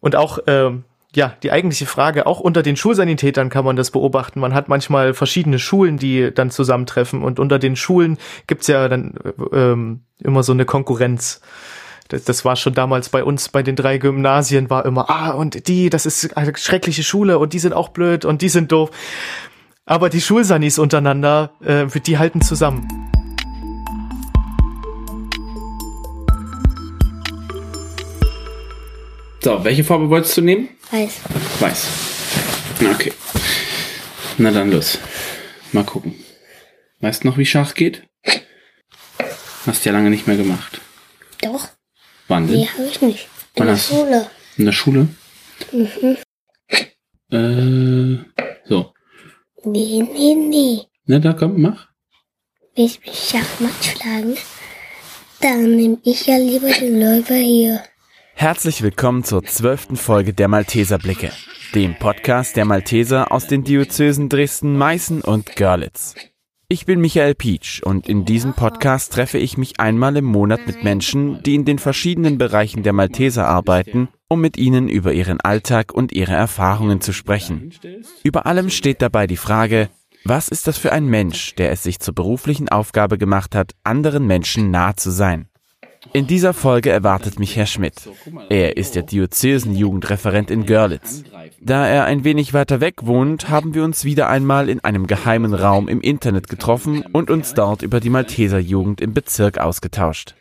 Und auch, ähm, ja, die eigentliche Frage, auch unter den Schulsanitätern kann man das beobachten. Man hat manchmal verschiedene Schulen, die dann zusammentreffen und unter den Schulen gibt's ja dann ähm, immer so eine Konkurrenz. Das, das war schon damals bei uns bei den drei Gymnasien, war immer, ah, und die, das ist eine schreckliche Schule und die sind auch blöd und die sind doof. Aber die Schulsanis untereinander, äh, die halten zusammen. So, welche Farbe wolltest du nehmen? Weiß. Weiß. Okay. Na dann los. Mal gucken. Weißt du noch, wie Schach geht? Hast ja lange nicht mehr gemacht. Doch. Wann denn? Nee, habe ich nicht. In Wann der Schule. In der Schule? Mhm. Äh, so. Nee, nee, nee. Na, da komm, mach. Will ich mich Schachmatt schlagen? Dann nehme ich ja lieber den Läufer hier. Herzlich willkommen zur zwölften Folge der Malteserblicke, dem Podcast der Malteser aus den Diözesen Dresden, Meißen und Görlitz. Ich bin Michael Pietsch und in diesem Podcast treffe ich mich einmal im Monat mit Menschen, die in den verschiedenen Bereichen der Malteser arbeiten, um mit ihnen über ihren Alltag und ihre Erfahrungen zu sprechen. Über allem steht dabei die Frage, was ist das für ein Mensch, der es sich zur beruflichen Aufgabe gemacht hat, anderen Menschen nah zu sein? In dieser Folge erwartet mich Herr Schmidt. Er ist der Diözesenjugendreferent in Görlitz. Da er ein wenig weiter weg wohnt, haben wir uns wieder einmal in einem geheimen Raum im Internet getroffen und uns dort über die Malteserjugend im Bezirk ausgetauscht.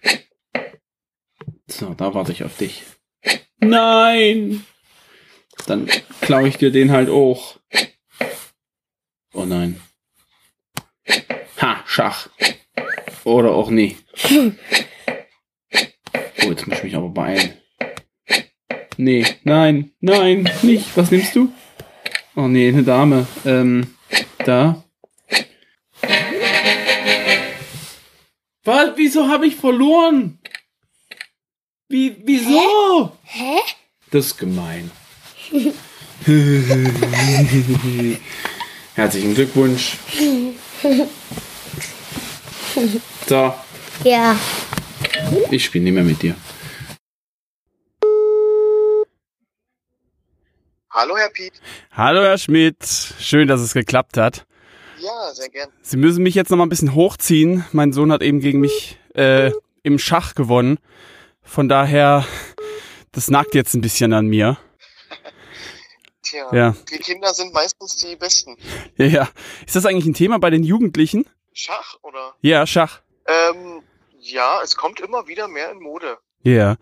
So, da warte ich auf dich. Nein! Dann klaue ich dir den halt auch. Oh nein. Ha, Schach. Oder auch nie. Oh, jetzt muss ich mich aber beeilen. Nee, nein, nein, nicht. Was nimmst du? Oh nee, eine Dame. Ähm, da. Was? Wieso habe ich verloren? Wie, wieso? Hä? Das ist gemein. Herzlichen Glückwunsch. So, Ja. Ich spiele nicht mehr mit dir. Hallo, Herr Piet. Hallo Herr Schmidt, schön, dass es geklappt hat. Ja, sehr gern. Sie müssen mich jetzt noch mal ein bisschen hochziehen. Mein Sohn hat eben gegen mich äh, im Schach gewonnen. Von daher, das nagt jetzt ein bisschen an mir. Tja, Ja. die Kinder sind meistens die Besten. Ja, ja. Ist das eigentlich ein Thema bei den Jugendlichen? Schach, oder? Ja, Schach. Ähm, ja, es kommt immer wieder mehr in Mode. Ja.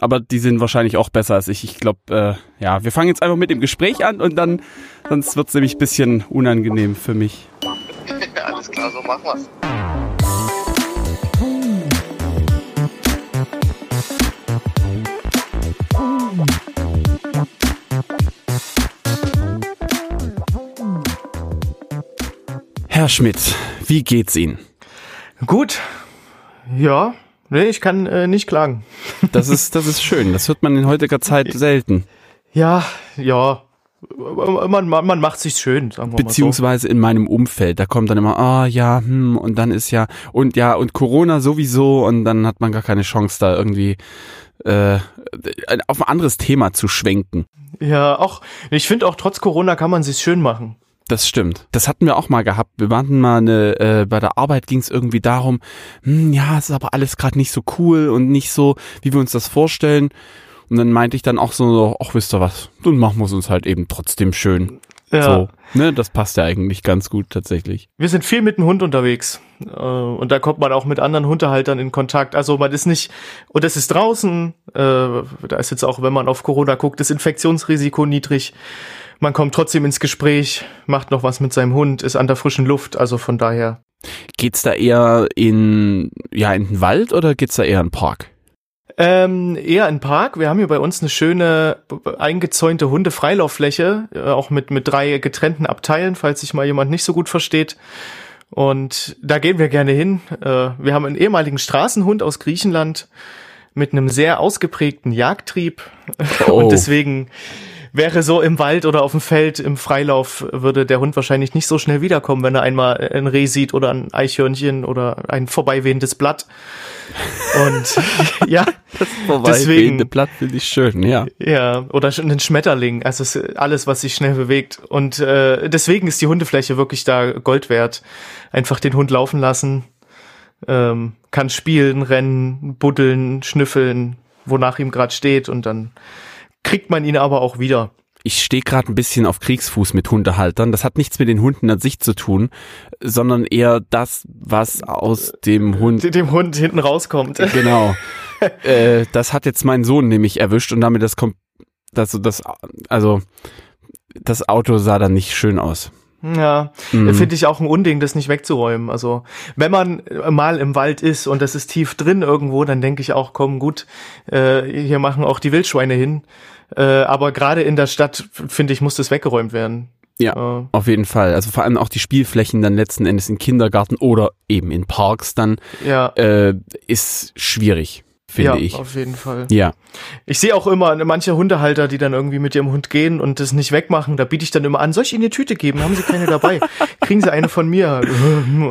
Aber die sind wahrscheinlich auch besser als ich. Ich glaube, äh, ja, wir fangen jetzt einfach mit dem Gespräch an und dann, sonst wird's nämlich ein bisschen unangenehm für mich. Alles klar, so machen wir's. Herr Schmidt, wie geht's Ihnen? Gut, ja, nee, ich kann äh, nicht klagen. Das ist, das ist schön. Das hört man in heutiger Zeit selten. Ja, ja, man, man, man macht sich schön, sagen wir mal so. Beziehungsweise in meinem Umfeld, da kommt dann immer, ah ja, hm, und dann ist ja, und ja, und Corona sowieso, und dann hat man gar keine Chance, da irgendwie äh, auf ein anderes Thema zu schwenken. Ja, auch, ich finde auch trotz Corona kann man sich schön machen. Das stimmt. Das hatten wir auch mal gehabt. Wir waren mal eine, äh, bei der Arbeit ging es irgendwie darum, hm, ja, es ist aber alles gerade nicht so cool und nicht so, wie wir uns das vorstellen. Und dann meinte ich dann auch so, ach, wisst ihr was, dann machen wir es uns halt eben trotzdem schön. Ja. So, ne, das passt ja eigentlich ganz gut tatsächlich. Wir sind viel mit dem Hund unterwegs. Äh, und da kommt man auch mit anderen Hundehaltern in Kontakt. Also man ist nicht, und das ist draußen, äh, da ist jetzt auch, wenn man auf Corona guckt, das Infektionsrisiko niedrig. Man kommt trotzdem ins Gespräch, macht noch was mit seinem Hund, ist an der frischen Luft. Also von daher. Geht's da eher in, ja, in den Wald oder geht's da eher in den Park? Ähm, eher ein Park. Wir haben hier bei uns eine schöne eingezäunte Hundefreilauffläche, äh, auch mit, mit drei getrennten Abteilen, falls sich mal jemand nicht so gut versteht. Und da gehen wir gerne hin. Äh, wir haben einen ehemaligen Straßenhund aus Griechenland mit einem sehr ausgeprägten Jagdtrieb. Oh. Und deswegen wäre so im Wald oder auf dem Feld im Freilauf, würde der Hund wahrscheinlich nicht so schnell wiederkommen, wenn er einmal ein Reh sieht oder ein Eichhörnchen oder ein vorbeiwehendes Blatt. Und ja, Das vorbeiwehende Blatt finde ich schön, ja. ja, oder sch- ein Schmetterling, also es ist alles, was sich schnell bewegt. Und äh, deswegen ist die Hundefläche wirklich da Gold wert. Einfach den Hund laufen lassen, ähm, kann spielen, rennen, buddeln, schnüffeln, wonach ihm gerade steht und dann kriegt man ihn aber auch wieder. Ich stehe gerade ein bisschen auf Kriegsfuß mit Hundehaltern. Das hat nichts mit den Hunden an sich zu tun, sondern eher das, was aus dem Hund Dem Hund hinten rauskommt. Genau. äh, das hat jetzt mein Sohn nämlich erwischt und damit das kommt, das, das, also, das Auto sah dann nicht schön aus. Ja, Mhm. finde ich auch ein Unding, das nicht wegzuräumen. Also, wenn man mal im Wald ist und das ist tief drin irgendwo, dann denke ich auch, komm, gut, äh, hier machen auch die Wildschweine hin. Äh, aber gerade in der Stadt, finde ich, muss das weggeräumt werden. Ja, Äh, auf jeden Fall. Also vor allem auch die Spielflächen dann letzten Endes in Kindergarten oder eben in Parks dann, ja, äh, ist schwierig, finde ja, ich. auf jeden Fall. Ja, Ich sehe auch immer manche Hundehalter, die dann irgendwie mit ihrem Hund gehen und das nicht wegmachen. Da biete ich dann immer an, soll ich Ihnen eine Tüte geben? Haben Sie keine dabei? Kriegen Sie eine von mir?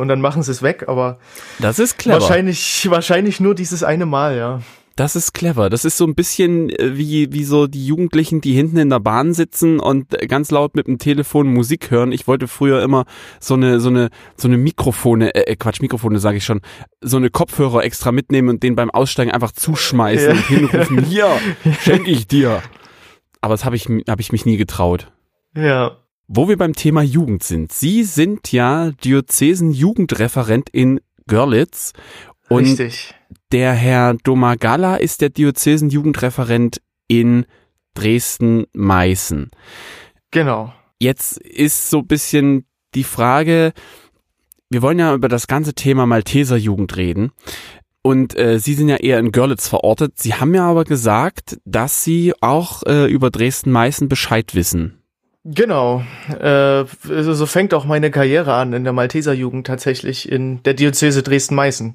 Und dann machen Sie es weg. Aber das ist clever. wahrscheinlich, wahrscheinlich nur dieses eine Mal, ja. Das ist clever. Das ist so ein bisschen äh, wie, wie so die Jugendlichen, die hinten in der Bahn sitzen und ganz laut mit dem Telefon Musik hören. Ich wollte früher immer so eine, so eine, so eine Mikrofone, äh, Quatsch, Mikrofone sage ich schon, so eine Kopfhörer extra mitnehmen und den beim Aussteigen einfach zuschmeißen Ja. und hinrufen, hier, schenke ich dir. Aber das habe ich, hab ich mich nie getraut. Ja. Wo wir beim Thema Jugend sind. Sie sind ja Diözesen-Jugendreferent in Görlitz. Und Richtig. Der Herr Domagala ist der Diözesenjugendreferent in Dresden-Meißen. Genau. Jetzt ist so ein bisschen die Frage, wir wollen ja über das ganze Thema Malteserjugend reden. Und äh, Sie sind ja eher in Görlitz verortet. Sie haben ja aber gesagt, dass Sie auch äh, über Dresden-Meißen Bescheid wissen. Genau. Äh, so so fängt auch meine Karriere an in der Malteserjugend tatsächlich in der Diözese Dresden-Meißen.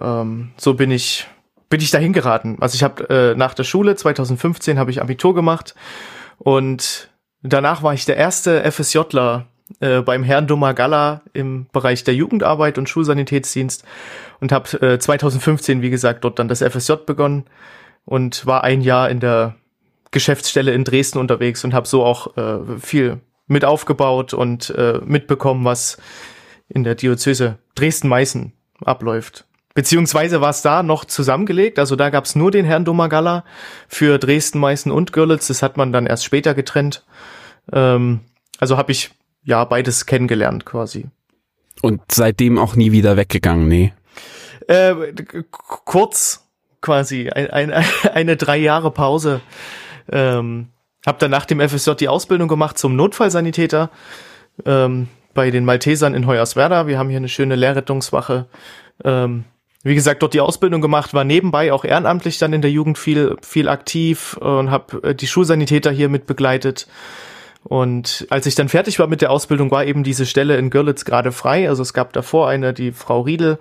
Ähm, so bin ich bin ich dahin geraten. Also ich habe äh, nach der Schule 2015 habe ich Abitur gemacht und danach war ich der erste FSJler äh, beim Herrn Domagalla im Bereich der Jugendarbeit und Schulsanitätsdienst und habe äh, 2015 wie gesagt dort dann das FSJ begonnen und war ein Jahr in der Geschäftsstelle in Dresden unterwegs und habe so auch äh, viel mit aufgebaut und äh, mitbekommen, was in der Diözese Dresden-Meißen abläuft. Beziehungsweise war es da noch zusammengelegt, also da gab es nur den Herrn Domagalla für Dresden, Meißen und Görlitz, das hat man dann erst später getrennt. Ähm, also habe ich ja beides kennengelernt quasi. Und seitdem auch nie wieder weggegangen, nee. Äh, kurz quasi ein, ein, eine drei Jahre Pause. Ähm, hab dann nach dem FSJ die Ausbildung gemacht zum Notfallsanitäter ähm, bei den Maltesern in Hoyerswerda. Wir haben hier eine schöne Lehrrettungswache. Ähm, wie gesagt, dort die Ausbildung gemacht, war nebenbei auch ehrenamtlich dann in der Jugend viel, viel aktiv und habe die Schulsanitäter hier mit begleitet. Und als ich dann fertig war mit der Ausbildung, war eben diese Stelle in Görlitz gerade frei. Also es gab davor eine, die Frau Riedel,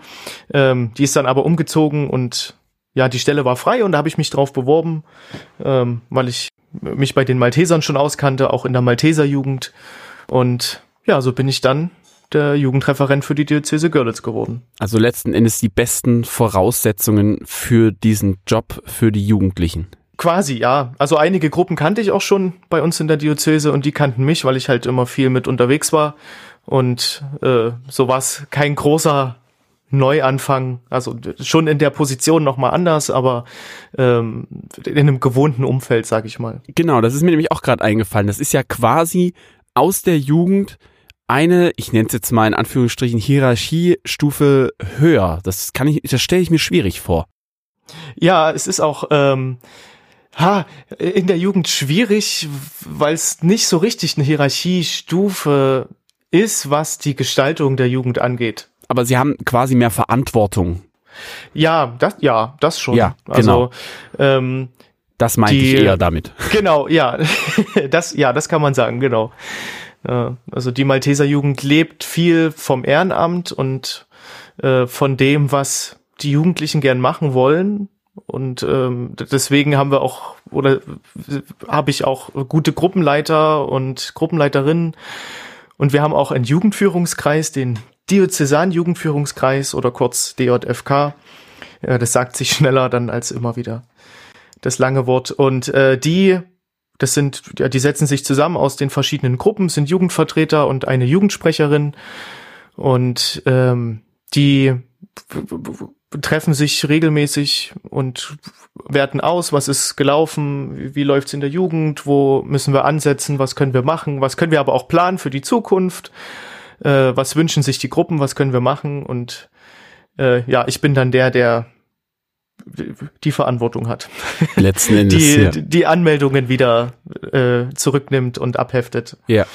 ähm, die ist dann aber umgezogen und ja, die Stelle war frei und da habe ich mich drauf beworben, ähm, weil ich mich bei den Maltesern schon auskannte, auch in der Malteserjugend. Und ja, so bin ich dann der Jugendreferent für die Diözese Görlitz geworden. Also letzten Endes die besten Voraussetzungen für diesen Job für die Jugendlichen. Quasi, ja. Also einige Gruppen kannte ich auch schon bei uns in der Diözese und die kannten mich, weil ich halt immer viel mit unterwegs war. Und äh, so war es kein großer Neuanfang. Also schon in der Position nochmal anders, aber ähm, in einem gewohnten Umfeld, sag ich mal. Genau, das ist mir nämlich auch gerade eingefallen. Das ist ja quasi aus der Jugend eine, ich nenne es jetzt mal in Anführungsstrichen, Hierarchiestufe höher. Das kann ich, das stelle ich mir schwierig vor. Ja, es ist auch ähm, ha, in der Jugend schwierig, weil es nicht so richtig eine Hierarchiestufe ist, was die Gestaltung der Jugend angeht. Aber sie haben quasi mehr Verantwortung. Ja, das, ja, das schon. Ja, Also, ähm, Das meinte Die- ich eher damit. genau, ja, das, ja, das kann man sagen, genau. Ja, also die Malteser Jugend lebt viel vom Ehrenamt und äh, von dem, was die Jugendlichen gern machen wollen Und ähm, deswegen haben wir auch oder habe ich auch gute Gruppenleiter und Gruppenleiterinnen. Und wir haben auch einen Jugendführungskreis, den Diözesan-Jugendführungskreis oder kurz DJFK. Ja, das sagt sich schneller dann als immer wieder das lange Wort. Und äh, die, das sind, ja, die setzen sich zusammen aus den verschiedenen Gruppen, sind Jugendvertreter und eine Jugendsprecherin. Und ähm, die treffen sich regelmäßig und werten aus, was ist gelaufen, wie, läuft's in der Jugend, wo müssen wir ansetzen, was können wir machen, was können wir aber auch planen für die Zukunft, äh, was wünschen sich die Gruppen, was können wir machen und äh, ja, ich bin dann der, der die Verantwortung hat. Letzten Endes. Die, ja. die Anmeldungen wieder äh, zurücknimmt und abheftet. Ja.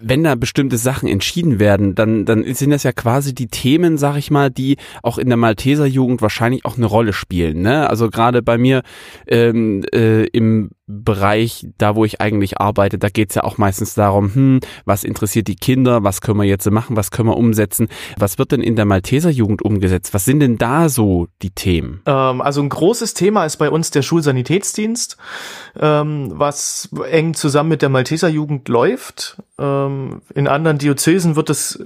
Wenn da bestimmte Sachen entschieden werden, dann, dann sind das ja quasi die Themen, sag ich mal, die auch in der Malteser Jugend wahrscheinlich auch eine Rolle spielen. Ne? Also gerade bei mir ähm, äh, im Bereich, da wo ich eigentlich arbeite, da geht's ja auch meistens darum, hm, was interessiert die Kinder, was können wir jetzt machen, was können wir umsetzen, was wird denn in der Malteser Jugend umgesetzt, was sind denn da so die Themen? Ähm, also ein großes Thema ist bei uns der Schulsanitätsdienst, ähm, was eng zusammen mit der Malteser Jugend läuft. Ähm, in anderen Diözesen wird es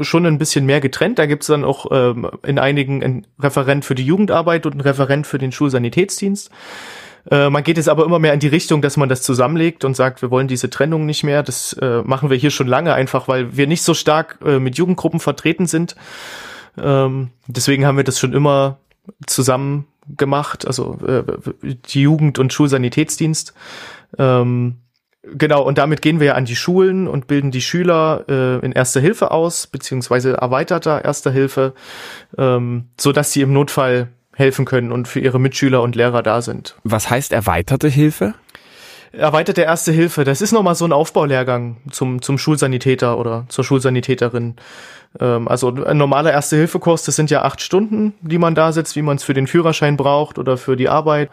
schon ein bisschen mehr getrennt. Da gibt's dann auch ähm, in einigen ein Referent für die Jugendarbeit und ein Referent für den Schulsanitätsdienst. Äh, man geht jetzt aber immer mehr in die Richtung, dass man das zusammenlegt und sagt, wir wollen diese Trennung nicht mehr. Das äh, machen wir hier schon lange einfach, weil wir nicht so stark äh, mit Jugendgruppen vertreten sind. Ähm, deswegen haben wir das schon immer zusammen gemacht, also äh, die Jugend- und Schulsanitätsdienst. Ähm, genau, und damit gehen wir ja an die Schulen und bilden die Schüler äh, in Erster Hilfe aus, beziehungsweise erweiterter Erster Hilfe, ähm, so dass sie im Notfall helfen können und für ihre Mitschüler und Lehrer da sind. Was heißt erweiterte Hilfe? Erweiterte Erste Hilfe, das ist nochmal so ein Aufbaulehrgang zum, zum Schulsanitäter oder zur Schulsanitäterin. Ähm, also ein normaler Erste-Hilfe-Kurs, das sind ja acht Stunden, die man da sitzt, wie man es für den Führerschein braucht oder für die Arbeit.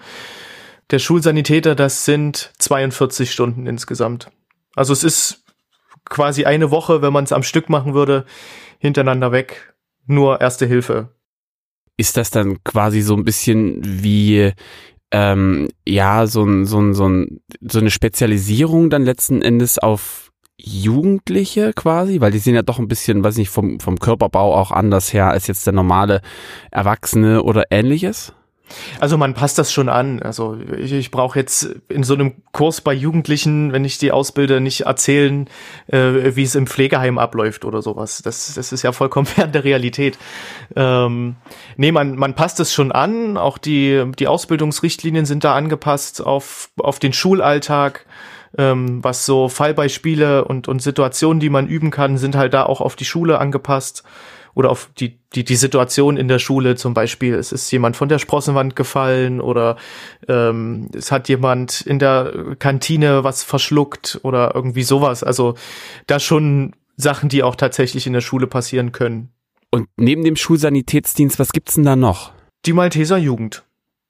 Der Schulsanitäter, das sind 42 Stunden insgesamt. Also es ist quasi eine Woche, wenn man es am Stück machen würde, hintereinander weg, nur Erste Hilfe ist das dann quasi so ein bisschen wie ähm, ja so ein, so ein, so ein so eine Spezialisierung dann letzten Endes auf Jugendliche quasi, weil die sind ja doch ein bisschen, weiß nicht, vom, vom Körperbau auch anders her als jetzt der normale Erwachsene oder ähnliches? Also man passt das schon an. Also ich, ich brauche jetzt in so einem Kurs bei Jugendlichen, wenn ich die ausbilde, nicht erzählen, äh, wie es im Pflegeheim abläuft oder sowas. Das, das ist ja vollkommen fern der Realität. Ähm, nee, man, man passt es schon an. Auch die, die Ausbildungsrichtlinien sind da angepasst auf, auf den Schulalltag. Ähm, was so Fallbeispiele und, und Situationen, die man üben kann, sind halt da auch auf die Schule angepasst oder auf die, die, die Situation in der Schule zum Beispiel. Es ist jemand von der Sprossenwand gefallen oder ähm, es hat jemand in der Kantine was verschluckt oder irgendwie sowas. Also da schon Sachen, die auch tatsächlich in der Schule passieren können. Und neben dem Schulsanitätsdienst, was gibt's denn da noch? Die Malteser Jugend.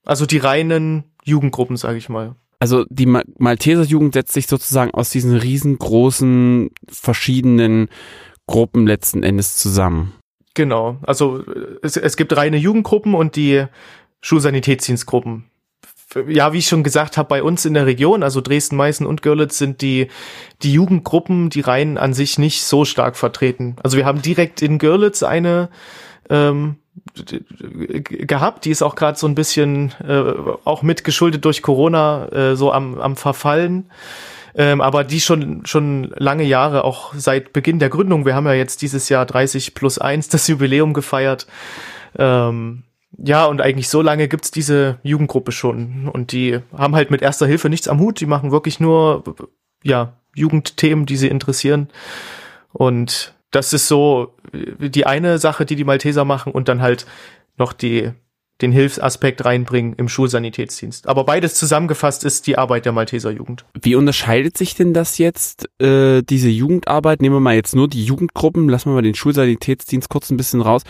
Also die reinen Jugendgruppen, sage ich mal. Also die Malteser Jugend setzt sich sozusagen aus diesen riesengroßen verschiedenen Gruppen letzten Endes zusammen. Genau. Also es, es gibt reine Jugendgruppen und die Schulsanitätsdienstgruppen. Ja, wie ich schon gesagt habe, bei uns in der Region, also Dresden, Meißen und Görlitz, sind die, die Jugendgruppen, die Reihen an sich nicht so stark vertreten. Also wir haben direkt in Görlitz eine ähm, gehabt, die ist auch gerade so ein bisschen äh, auch mitgeschuldet durch Corona äh, so am, am Verfallen. Ähm, aber die schon, schon lange Jahre, auch seit Beginn der Gründung. Wir haben ja jetzt dieses Jahr 30 plus 1 das Jubiläum gefeiert. Ähm, ja, und eigentlich so lange gibt's diese Jugendgruppe schon. Und die haben halt mit erster Hilfe nichts am Hut. Die machen wirklich nur, ja, Jugendthemen, die sie interessieren. Und das ist so die eine Sache, die die Malteser machen und dann halt noch die den Hilfsaspekt reinbringen im Schulsanitätsdienst. Aber beides zusammengefasst ist die Arbeit der Malteser Jugend. Wie unterscheidet sich denn das jetzt, äh, diese Jugendarbeit? Nehmen wir mal jetzt nur die Jugendgruppen, lassen wir mal den Schulsanitätsdienst kurz ein bisschen raus.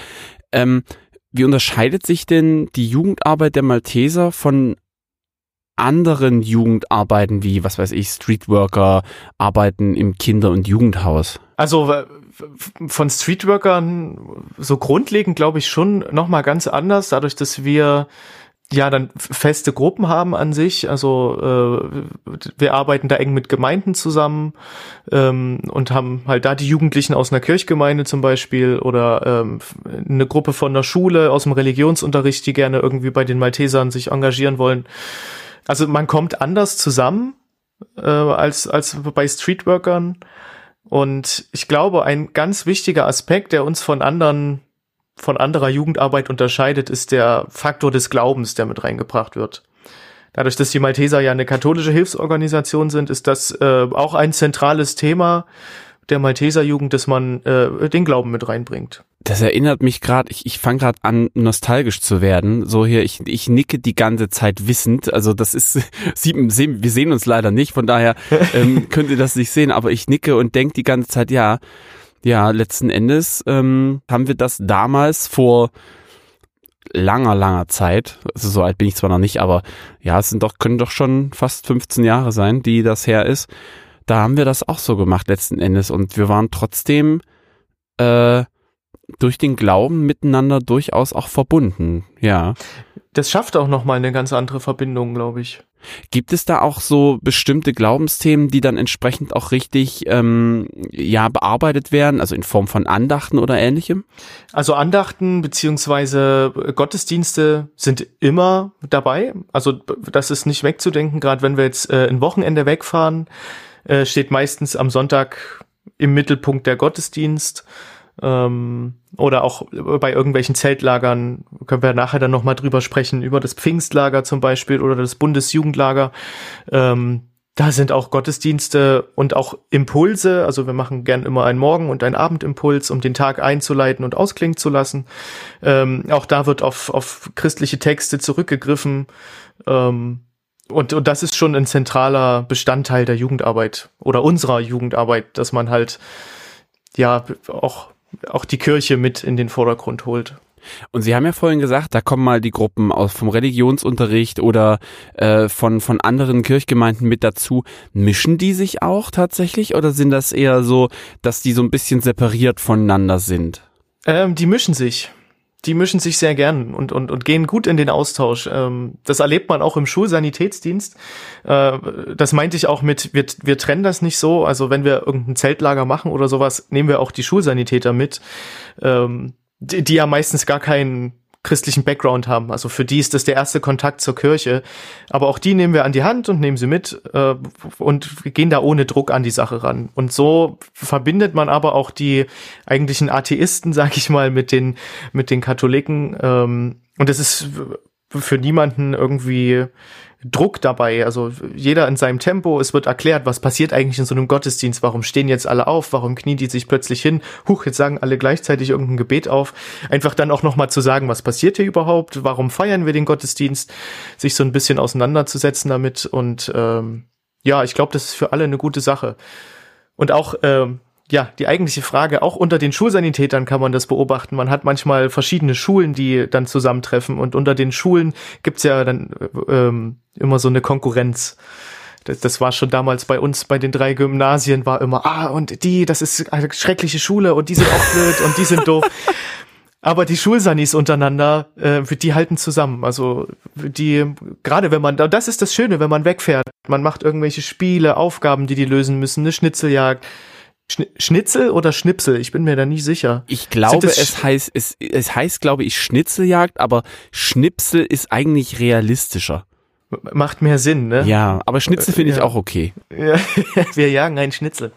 Ähm, wie unterscheidet sich denn die Jugendarbeit der Malteser von anderen Jugendarbeiten wie, was weiß ich, Streetworker, Arbeiten im Kinder- und Jugendhaus? Also von Streetworkern so grundlegend glaube ich schon noch mal ganz anders, dadurch, dass wir ja dann feste Gruppen haben an sich. Also äh, wir arbeiten da eng mit Gemeinden zusammen ähm, und haben halt da die Jugendlichen aus einer Kirchgemeinde zum Beispiel oder ähm, eine Gruppe von der Schule aus dem Religionsunterricht, die gerne irgendwie bei den Maltesern sich engagieren wollen. Also man kommt anders zusammen äh, als als bei Streetworkern. Und ich glaube, ein ganz wichtiger Aspekt, der uns von anderen von anderer Jugendarbeit unterscheidet, ist der Faktor des Glaubens, der mit reingebracht wird. Dadurch, dass die Malteser ja eine katholische Hilfsorganisation sind, ist das äh, auch ein zentrales Thema der Malteserjugend, dass man äh, den Glauben mit reinbringt. Das erinnert mich gerade, ich, ich fange gerade an, nostalgisch zu werden. So hier, ich, ich nicke die ganze Zeit wissend. Also das ist, sie, wir sehen uns leider nicht, von daher ähm, könnt ihr das nicht sehen, aber ich nicke und denke die ganze Zeit, ja, ja, letzten Endes ähm, haben wir das damals vor langer, langer Zeit, also so alt bin ich zwar noch nicht, aber ja, es sind doch, können doch schon fast 15 Jahre sein, die das her ist. Da haben wir das auch so gemacht letzten Endes und wir waren trotzdem äh, durch den Glauben miteinander durchaus auch verbunden, ja. Das schafft auch nochmal eine ganz andere Verbindung, glaube ich. Gibt es da auch so bestimmte Glaubensthemen, die dann entsprechend auch richtig ähm, ja bearbeitet werden, also in Form von Andachten oder ähnlichem? Also Andachten beziehungsweise Gottesdienste sind immer dabei. Also das ist nicht wegzudenken. Gerade wenn wir jetzt äh, ein Wochenende wegfahren, äh, steht meistens am Sonntag im Mittelpunkt der Gottesdienst ähm, oder auch bei irgendwelchen Zeltlagern können wir nachher dann nochmal drüber sprechen, über das Pfingstlager zum Beispiel oder das Bundesjugendlager. Ähm, da sind auch Gottesdienste und auch Impulse. Also wir machen gern immer einen Morgen- und einen Abendimpuls, um den Tag einzuleiten und ausklingen zu lassen. Ähm, auch da wird auf, auf christliche Texte zurückgegriffen. Ähm, und, und das ist schon ein zentraler Bestandteil der Jugendarbeit oder unserer Jugendarbeit, dass man halt ja auch auch die Kirche mit in den Vordergrund holt. Und Sie haben ja vorhin gesagt, da kommen mal die Gruppen aus vom Religionsunterricht oder äh, von von anderen Kirchgemeinden mit dazu. Mischen die sich auch tatsächlich oder sind das eher so, dass die so ein bisschen separiert voneinander sind? Ähm, die mischen sich die mischen sich sehr gern und, und, und gehen gut in den Austausch. Ähm, das erlebt man auch im Schulsanitätsdienst. Äh, das meinte ich auch mit, wir, wir trennen das nicht so. Also wenn wir irgendein Zeltlager machen oder sowas, nehmen wir auch die Schulsanitäter mit, ähm, die, die ja meistens gar keinen christlichen Background haben. Also für die ist das der erste Kontakt zur Kirche. Aber auch die nehmen wir an die Hand und nehmen sie mit äh, und gehen da ohne Druck an die Sache ran. Und so verbindet man aber auch die eigentlichen Atheisten, sag ich mal, mit den mit den Katholiken. Ähm, und es ist für niemanden irgendwie Druck dabei. Also jeder in seinem Tempo. Es wird erklärt, was passiert eigentlich in so einem Gottesdienst. Warum stehen jetzt alle auf? Warum knien die sich plötzlich hin? Huch, jetzt sagen alle gleichzeitig irgendein Gebet auf. Einfach dann auch nochmal zu sagen, was passiert hier überhaupt? Warum feiern wir den Gottesdienst? Sich so ein bisschen auseinanderzusetzen damit. Und ähm, ja, ich glaube, das ist für alle eine gute Sache. Und auch ähm, ja, die eigentliche Frage, auch unter den Schulsanitätern kann man das beobachten. Man hat manchmal verschiedene Schulen, die dann zusammentreffen und unter den Schulen gibt's ja dann ähm, immer so eine Konkurrenz. Das, das war schon damals bei uns bei den drei Gymnasien war immer, ah, und die, das ist eine schreckliche Schule und die sind auch blöd und die sind doof. Aber die Schulsanis untereinander, äh, die halten zusammen. Also die, gerade wenn man, das ist das Schöne, wenn man wegfährt. Man macht irgendwelche Spiele, Aufgaben, die die lösen müssen, eine Schnitzeljagd Schnitzel oder Schnipsel? Ich bin mir da nie sicher. Ich glaube, es heißt, es, es heißt, glaube ich, Schnitzeljagd, aber Schnipsel ist eigentlich realistischer. Macht mehr Sinn, ne? Ja, aber Schnitzel finde ja. ich auch okay. Ja, wir jagen einen Schnitzel.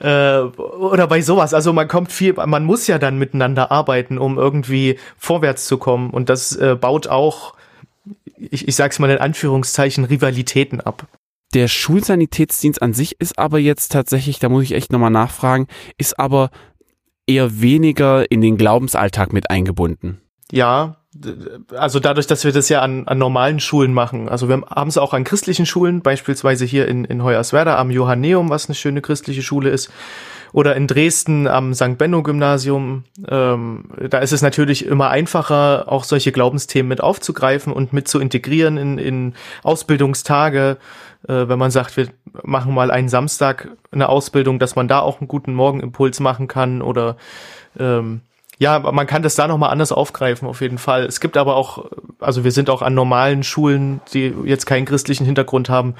Äh, oder bei sowas. Also man kommt viel, man muss ja dann miteinander arbeiten, um irgendwie vorwärts zu kommen. Und das äh, baut auch, ich, ich sag's mal in Anführungszeichen, Rivalitäten ab. Der Schulsanitätsdienst an sich ist aber jetzt tatsächlich, da muss ich echt nochmal nachfragen, ist aber eher weniger in den Glaubensalltag mit eingebunden. Ja, also dadurch, dass wir das ja an, an normalen Schulen machen. Also wir haben es auch an christlichen Schulen, beispielsweise hier in, in Hoyerswerda am Johanneum, was eine schöne christliche Schule ist oder in Dresden am St. Benno Gymnasium. Ähm, da ist es natürlich immer einfacher, auch solche Glaubensthemen mit aufzugreifen und mit zu integrieren in, in Ausbildungstage. Äh, wenn man sagt, wir machen mal einen Samstag eine Ausbildung, dass man da auch einen guten Morgenimpuls machen kann oder ähm, ja, man kann das da nochmal anders aufgreifen, auf jeden Fall. Es gibt aber auch, also wir sind auch an normalen Schulen, die jetzt keinen christlichen Hintergrund haben,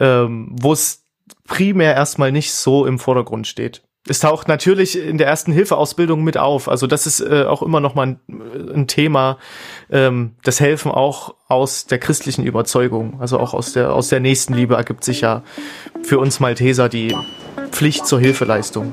ähm, wo es primär erstmal nicht so im Vordergrund steht. Es taucht natürlich in der ersten Hilfeausbildung mit auf. Also das ist äh, auch immer noch mal ein, ein Thema. Ähm, das Helfen auch aus der christlichen Überzeugung, also auch aus der aus der Nächstenliebe ergibt sich ja für uns Malteser die Pflicht zur Hilfeleistung.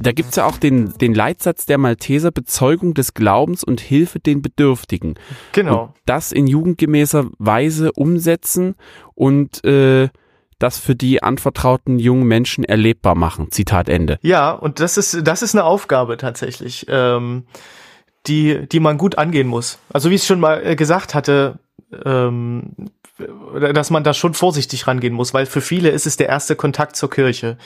Da gibt's ja auch den, den Leitsatz der Malteser Bezeugung des Glaubens und Hilfe den Bedürftigen. Genau. Und das in jugendgemäßer Weise umsetzen und äh, das für die anvertrauten jungen Menschen erlebbar machen. Zitat Ende. Ja, und das ist, das ist eine Aufgabe tatsächlich, ähm, die, die man gut angehen muss. Also wie ich es schon mal äh, gesagt hatte, ähm, dass man da schon vorsichtig rangehen muss, weil für viele ist es der erste Kontakt zur Kirche.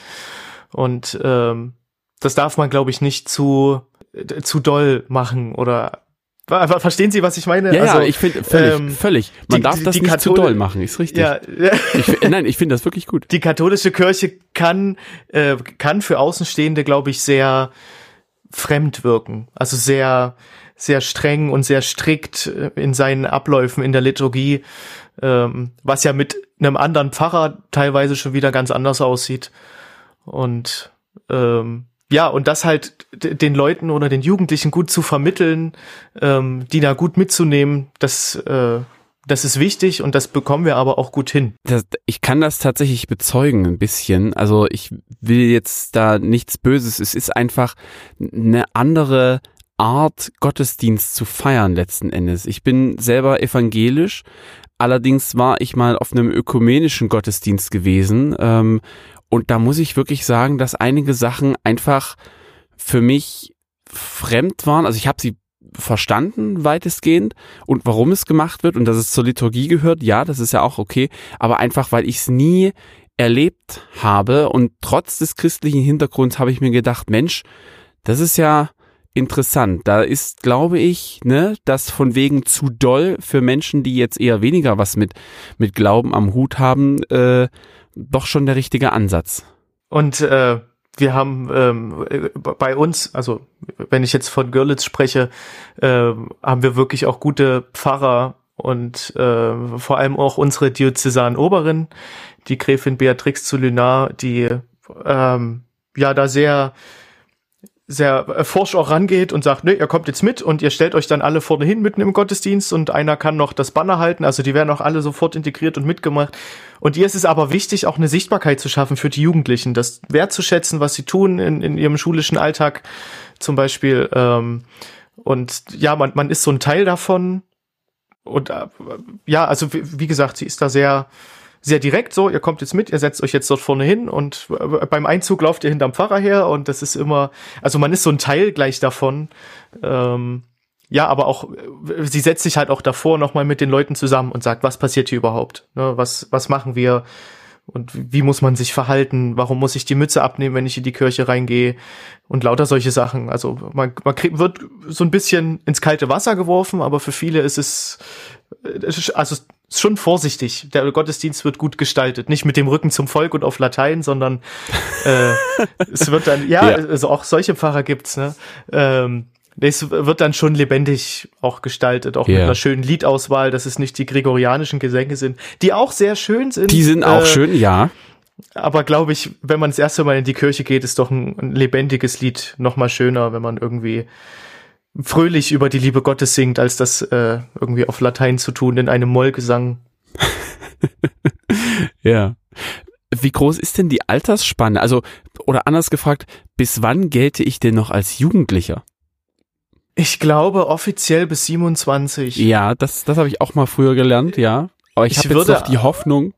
Und ähm, das darf man, glaube ich, nicht zu, äh, zu doll machen oder Verstehen Sie, was ich meine? Ja, also, ja ich finde völlig, ähm, völlig. Man die, darf das nicht Kathol zu doll machen, ist richtig. Ja, ich, nein, ich finde das wirklich gut. Die katholische Kirche kann, äh, kann für Außenstehende, glaube ich, sehr fremd wirken. Also sehr, sehr streng und sehr strikt äh, in seinen Abläufen in der Liturgie, ähm, was ja mit einem anderen Pfarrer teilweise schon wieder ganz anders aussieht. Und ähm, ja, und das halt den Leuten oder den Jugendlichen gut zu vermitteln, ähm, die da gut mitzunehmen, das, äh, das ist wichtig und das bekommen wir aber auch gut hin. Das, ich kann das tatsächlich bezeugen ein bisschen. Also ich will jetzt da nichts Böses. Es ist einfach eine andere Art, Gottesdienst zu feiern letzten Endes. Ich bin selber evangelisch. Allerdings war ich mal auf einem ökumenischen Gottesdienst gewesen ähm, und da muss ich wirklich sagen, dass einige Sachen einfach für mich fremd waren. Also ich habe sie verstanden weitestgehend und warum es gemacht wird und dass es zur Liturgie gehört, ja, das ist ja auch okay, aber einfach weil ich es nie erlebt habe und trotz des christlichen Hintergrunds habe ich mir gedacht, Mensch, das ist ja interessant. Da ist, glaube ich, ne, das von wegen zu doll für Menschen, die jetzt eher weniger was mit mit Glauben am Hut haben, äh, doch schon der richtige Ansatz. Und äh, wir haben ähm, bei uns, also wenn ich jetzt von Görlitz spreche, äh, haben wir wirklich auch gute Pfarrer und äh, vor allem auch unsere Diözesan Oberin, die Gräfin Beatrix zu Lunar, die ähm, ja da sehr sehr äh, forsch auch rangeht und sagt, ne, ihr kommt jetzt mit und ihr stellt euch dann alle vorne hin mitten im Gottesdienst und einer kann noch das Banner halten, also die werden auch alle sofort integriert und mitgemacht. Und ihr ist es aber wichtig, auch eine Sichtbarkeit zu schaffen für die Jugendlichen, das wertzuschätzen, was sie tun in, in ihrem schulischen Alltag zum Beispiel. Ähm, und ja, man, man ist so ein Teil davon. Und äh, ja, also wie, wie gesagt, sie ist da sehr sehr direkt so, ihr kommt jetzt mit, ihr setzt euch jetzt dort vorne hin und äh, beim Einzug lauft ihr hinterm Pfarrer her und das ist immer, also man ist so ein Teil gleich davon. Ähm, ja, aber auch, äh, sie setzt sich halt auch davor nochmal mit den Leuten zusammen und sagt, was passiert hier überhaupt? Ne, was, was machen wir? Und wie muss man sich verhalten? Warum muss ich die Mütze abnehmen, wenn ich in die Kirche reingehe? Und lauter solche Sachen. Also man, man krieg, wird so ein bisschen ins kalte Wasser geworfen, aber für viele ist es, äh, also schon vorsichtig. Der Gottesdienst wird gut gestaltet. Nicht mit dem Rücken zum Volk und auf Latein, sondern äh, es wird dann, ja, ja, also auch solche Pfarrer gibt's, ne? Ähm, es wird dann schon lebendig auch gestaltet, auch yeah. mit einer schönen Liedauswahl, dass es nicht die gregorianischen Gesänge sind, die auch sehr schön sind. Die sind auch äh, schön, ja. Aber glaube ich, wenn man das erste Mal in die Kirche geht, ist doch ein, ein lebendiges Lied noch mal schöner, wenn man irgendwie fröhlich über die Liebe Gottes singt, als das äh, irgendwie auf Latein zu tun in einem Mollgesang. ja. Wie groß ist denn die Altersspanne? Also, oder anders gefragt, bis wann gelte ich denn noch als Jugendlicher? Ich glaube offiziell bis 27. Ja, das, das habe ich auch mal früher gelernt, ja. Aber ich, ich habe jetzt doch die Hoffnung.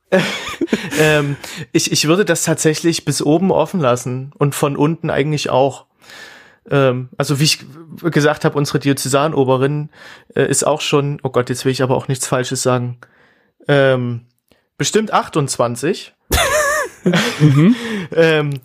ähm, ich, ich würde das tatsächlich bis oben offen lassen und von unten eigentlich auch. Ähm, also wie ich gesagt habe, unsere Diözesanoberin äh, ist auch schon, oh Gott, jetzt will ich aber auch nichts Falsches sagen, ähm, bestimmt 28. mhm. ähm,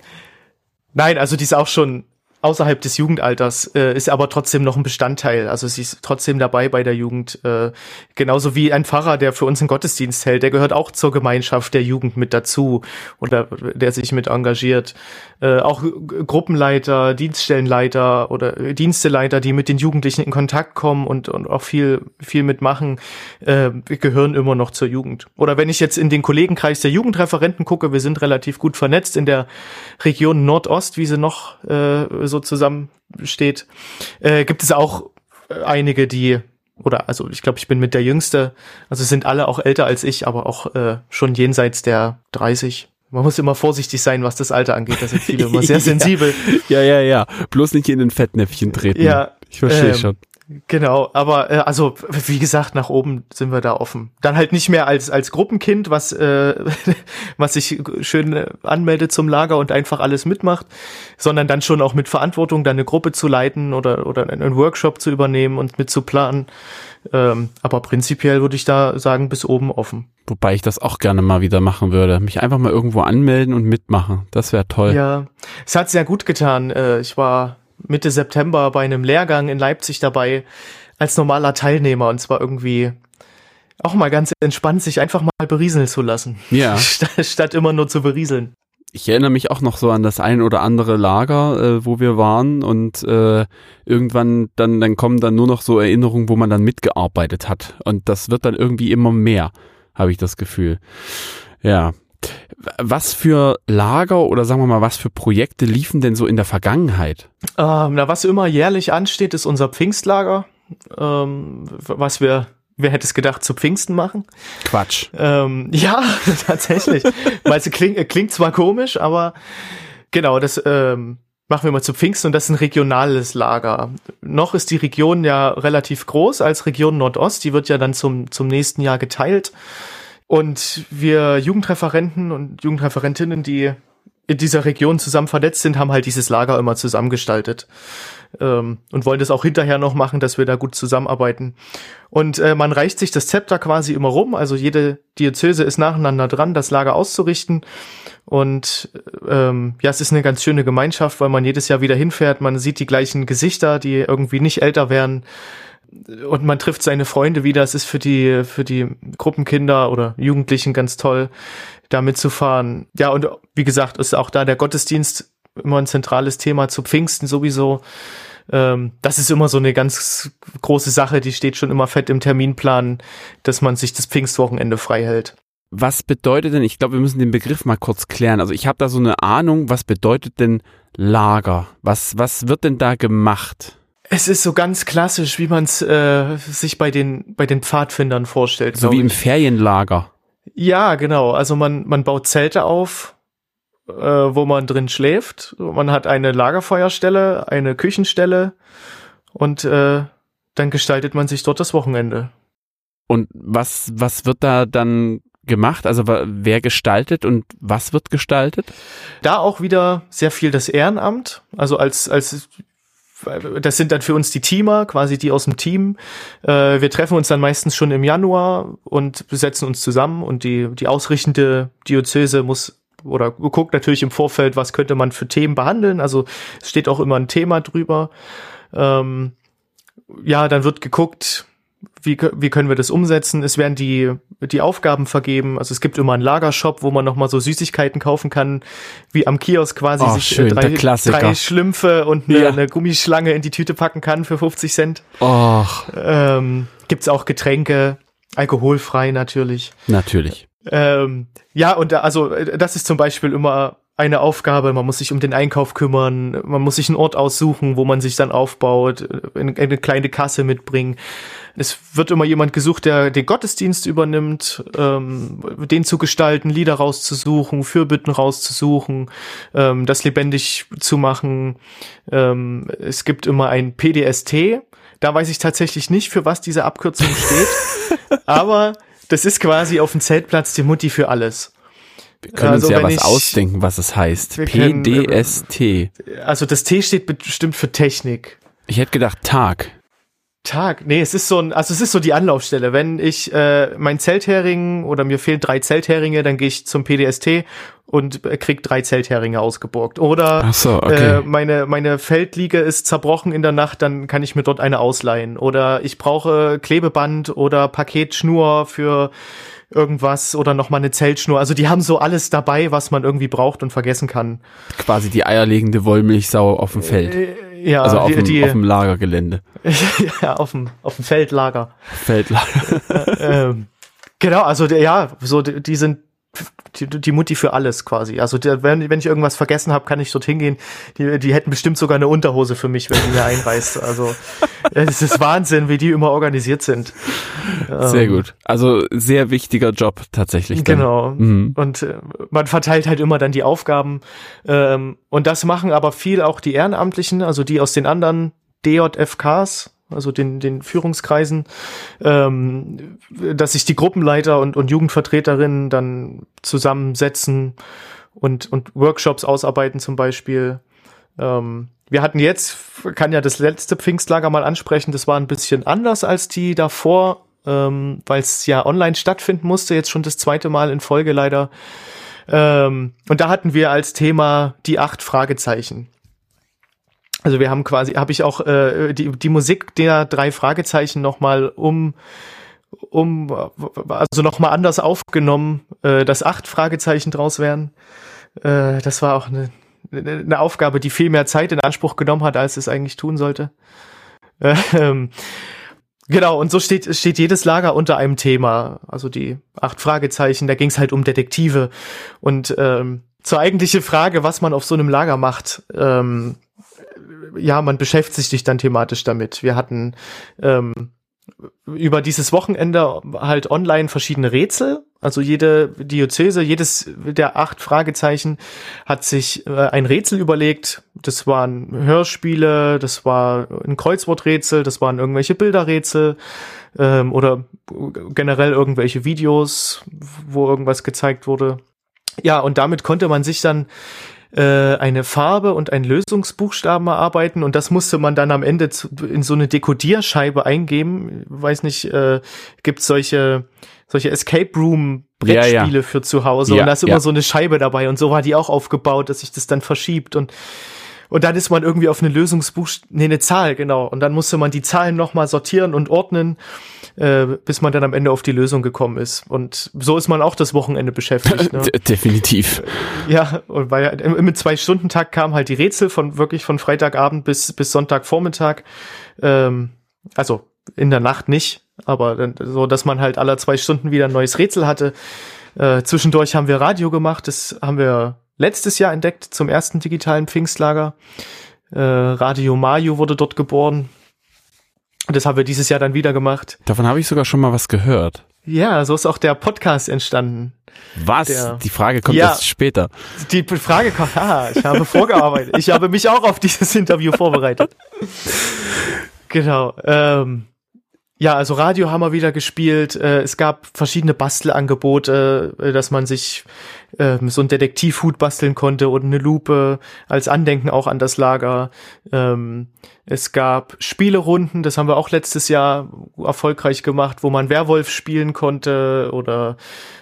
nein, also die ist auch schon außerhalb des Jugendalters, äh, ist aber trotzdem noch ein Bestandteil. Also sie ist trotzdem dabei bei der Jugend. Äh, genauso wie ein Pfarrer, der für uns einen Gottesdienst hält, der gehört auch zur Gemeinschaft der Jugend mit dazu oder der sich mit engagiert. Äh, auch Gruppenleiter, Dienststellenleiter oder Diensteleiter, die mit den Jugendlichen in Kontakt kommen und, und auch viel, viel mitmachen, äh, gehören immer noch zur Jugend. Oder wenn ich jetzt in den Kollegenkreis der Jugendreferenten gucke, wir sind relativ gut vernetzt in der Region Nordost, wie sie noch äh, so zusammensteht, äh, gibt es auch einige, die oder also ich glaube, ich bin mit der Jüngste. Also sind alle auch älter als ich, aber auch äh, schon jenseits der 30. Man muss immer vorsichtig sein, was das Alter angeht. Da sind viele immer sehr sensibel. ja, ja, ja. Bloß nicht in den Fettnäpfchen treten. Ja, ich verstehe ähm, schon. Genau, aber äh, also wie gesagt, nach oben sind wir da offen. Dann halt nicht mehr als als Gruppenkind, was äh, was sich schön äh, anmeldet zum Lager und einfach alles mitmacht, sondern dann schon auch mit Verantwortung, dann eine Gruppe zu leiten oder oder einen Workshop zu übernehmen und mit zu planen. Ähm, aber prinzipiell würde ich da sagen, bis oben offen. Wobei ich das auch gerne mal wieder machen würde. Mich einfach mal irgendwo anmelden und mitmachen. Das wäre toll. Ja, es hat sehr gut getan. Äh, ich war Mitte September bei einem Lehrgang in Leipzig dabei als normaler Teilnehmer und zwar irgendwie auch mal ganz entspannt, sich einfach mal berieseln zu lassen. Ja. Statt, immer nur zu berieseln. Ich erinnere mich auch noch so an das ein oder andere Lager, äh, wo wir waren und äh, irgendwann dann, dann kommen dann nur noch so Erinnerungen, wo man dann mitgearbeitet hat. Und das wird dann irgendwie immer mehr, habe ich das Gefühl. Ja. Was für Lager oder sagen wir mal, was für Projekte liefen denn so in der Vergangenheit? Ähm, na, was immer jährlich ansteht, ist unser Pfingstlager, ähm, was wir wer hätte es gedacht, zu Pfingsten machen. Quatsch. Ähm, ja, tatsächlich. Weil es klingt, klingt zwar komisch, aber genau, das ähm, machen wir mal zu Pfingsten und das ist ein regionales Lager. Noch ist die Region ja relativ groß als Region Nordost, die wird ja dann zum, zum nächsten Jahr geteilt. Und wir Jugendreferenten und Jugendreferentinnen, die in dieser Region zusammen vernetzt sind, haben halt dieses Lager immer zusammengestaltet ähm, und wollen das auch hinterher noch machen, dass wir da gut zusammenarbeiten. Und äh, man reicht sich das Zepter quasi immer rum, also jede Diözese ist nacheinander dran, das Lager auszurichten. Und ähm, ja, es ist eine ganz schöne Gemeinschaft, weil man jedes Jahr wieder hinfährt, man sieht die gleichen Gesichter, die irgendwie nicht älter werden und man trifft seine Freunde wieder. Es ist für die, für die Gruppenkinder oder Jugendlichen ganz toll, da mitzufahren. Ja, und wie gesagt, ist auch da der Gottesdienst immer ein zentrales Thema zu Pfingsten sowieso. Ähm, das ist immer so eine ganz große Sache, die steht schon immer fett im Terminplan, dass man sich das Pfingstwochenende frei hält. Was bedeutet denn, ich glaube, wir müssen den Begriff mal kurz klären. Also ich habe da so eine Ahnung, was bedeutet denn Lager? Was, was wird denn da gemacht? Es ist so ganz klassisch, wie man es äh, sich bei den bei den Pfadfindern vorstellt. So wie im. Ferienlager. Ja, genau. Also man man baut Zelte auf, äh, wo man drin schläft. Man hat eine Lagerfeuerstelle, eine Küchenstelle und äh, dann gestaltet man sich dort das Wochenende. Und was was wird da dann gemacht? Also wer gestaltet und was wird gestaltet? Da auch wieder sehr viel das Ehrenamt. Also als als das sind dann für uns die Teamer, quasi die aus dem Team. Äh, wir treffen uns dann meistens schon im Januar und setzen uns zusammen und die, die ausrichtende Diözese muss oder guckt natürlich im Vorfeld, was könnte man für Themen behandeln. Also es steht auch immer ein Thema drüber. Ähm, ja, dann wird geguckt, wie, wie können wir das umsetzen? Es werden die, die Aufgaben vergeben. Also es gibt immer einen Lagershop, wo man nochmal so Süßigkeiten kaufen kann, wie am Kiosk quasi oh, sich schön, drei, drei Schlümpfe und eine, Ja. eine Gummischlange in die Tüte packen kann für 50 Cent. Och, Ähm, gibt's auch Getränke, alkoholfrei natürlich. natürlich. Ähm, ja, und da, also äh, das ist zum Beispiel immer eine Aufgabe. Man muss sich um den Einkauf kümmern. Man muss sich einen Ort aussuchen, wo man sich dann aufbaut, eine, eine kleine Kasse mitbringen. Es wird immer jemand gesucht, der den Gottesdienst übernimmt, ähm, den zu gestalten, Lieder rauszusuchen, Fürbitten rauszusuchen, ähm, das lebendig zu machen. Ähm, es gibt immer ein PDST. Da weiß ich tatsächlich nicht, für was diese Abkürzung steht. aber das ist quasi auf dem Zeltplatz die Mutti für alles. Wir können Also uns ja was ich- ausdenken, was es heißt. Äh, PDST. Also das T steht bestimmt für Technik. Ich hätte gedacht Tag. Tag. Nee, es ist so ein, also es ist so die Anlaufstelle. Wenn ich äh, mein Zelthering oder mir fehlen drei Zeltheringe, dann gehe ich zum PDST und äh, krieg drei Zeltheringe ausgeborgt. Oder so, okay. äh, meine meine Feldliege ist zerbrochen in der Nacht, dann kann ich mir dort eine ausleihen. Oder ich brauche Klebeband oder Paketschnur für irgendwas oder noch mal eine Zeltschnur. Also die haben so alles dabei, was man irgendwie braucht und vergessen kann. Quasi die eierlegende Wollmilchsau auf dem Feld. Äh, ja, also auf, die, dem, die, auf dem Lagergelände. ja, auf dem auf dem Feldlager. Feldlager. ähm, genau, also ja, so die, die sind die, die Mutti für alles quasi. Also der, wenn, wenn ich irgendwas vergessen habe, kann ich dorthin gehen. Die, die hätten bestimmt sogar eine Unterhose für mich, wenn die mir einreißt. Also es ist Wahnsinn, wie die immer organisiert sind. Sehr Ähm, gut. Also sehr wichtiger Job tatsächlich. Dann. Genau. Mhm. Und äh, man verteilt halt immer dann die Aufgaben. Ähm, und das machen aber viel auch die Ehrenamtlichen, also die aus den anderen DJFKs, also den, den Führungskreisen, ähm, dass sich die Gruppenleiter und, und Jugendvertreterinnen dann zusammensetzen und, und Workshops ausarbeiten zum Beispiel. Ähm, wir hatten jetzt, kann ja das letzte Pfingstlager mal ansprechen, das war ein bisschen anders als die davor, ähm, weil es ja online stattfinden musste, jetzt schon das zweite Mal in Folge leider. Ähm, und da hatten wir als Thema die acht Fragezeichen. Also wir haben quasi, habe ich auch äh, die, die Musik der drei Fragezeichen nochmal um um also nochmal anders aufgenommen, äh, dass acht Fragezeichen draus wären. Äh, das war auch eine, eine Aufgabe, die viel mehr Zeit in Anspruch genommen hat, als es eigentlich tun sollte. Ähm, genau, und so steht, steht jedes Lager unter einem Thema. Also die acht Fragezeichen, da ging es halt um Detektive. Und ähm, zur eigentliche Frage, was man auf so einem Lager macht, ähm, ja, man beschäftigt sich dann thematisch damit. Wir hatten ähm, über dieses Wochenende halt online verschiedene Rätsel. Also jede Diözese, jedes der acht Fragezeichen hat sich äh, ein Rätsel überlegt. Das waren Hörspiele, das war ein Kreuzworträtsel, das waren irgendwelche Bilderrätsel ähm, oder generell irgendwelche Videos, wo irgendwas gezeigt wurde. Ja, und damit konnte man sich dann äh, eine Farbe und einen Lösungsbuchstaben erarbeiten und das musste man dann am Ende zu, in so eine Dekodierscheibe eingeben. Weiß nicht, äh, gibt solche solche Escape Room Ja, ja. Brettspiele für zu Hause Ja, und da ist immer ja. so eine Scheibe dabei und so war die auch aufgebaut, dass sich das dann verschiebt und und dann ist man irgendwie auf eine Lösungsbuchstaben, nee, eine Zahl, genau. Und dann musste man die Zahlen nochmal sortieren und ordnen, äh, bis man dann am Ende auf die Lösung gekommen ist. Und so ist man auch das Wochenende beschäftigt. Ne? De- Definitiv. Ja, und weil im, im Zwei-Stunden-Tag kamen halt die Rätsel von wirklich von Freitagabend bis, bis Sonntagvormittag. Ähm, also in der Nacht nicht, aber so, dass man halt alle zwei Stunden wieder ein neues Rätsel hatte. Äh, zwischendurch haben wir Radio gemacht, das haben wir letztes Jahr entdeckt zum ersten digitalen Pfingstlager. Äh, Radio Mario wurde dort geboren. Das haben wir dieses Jahr dann wieder gemacht. Davon habe ich sogar schon mal was gehört. Ja, so ist auch der Podcast entstanden. Was? Der- Die Frage kommt Ja. erst später. Die Frage kommt, ah, ich habe vorgearbeitet. Ich habe mich auch auf dieses Interview vorbereitet. Genau. Ähm, ja, also Radio haben wir wieder gespielt. Äh, es gab verschiedene Bastelangebote, äh, dass man sich ähm, so ein Detektivhut basteln konnte und eine Lupe als Andenken auch an das Lager. Ähm, es gab Spielerunden, das haben wir auch letztes Jahr erfolgreich gemacht, wo man Werwolf spielen konnte oder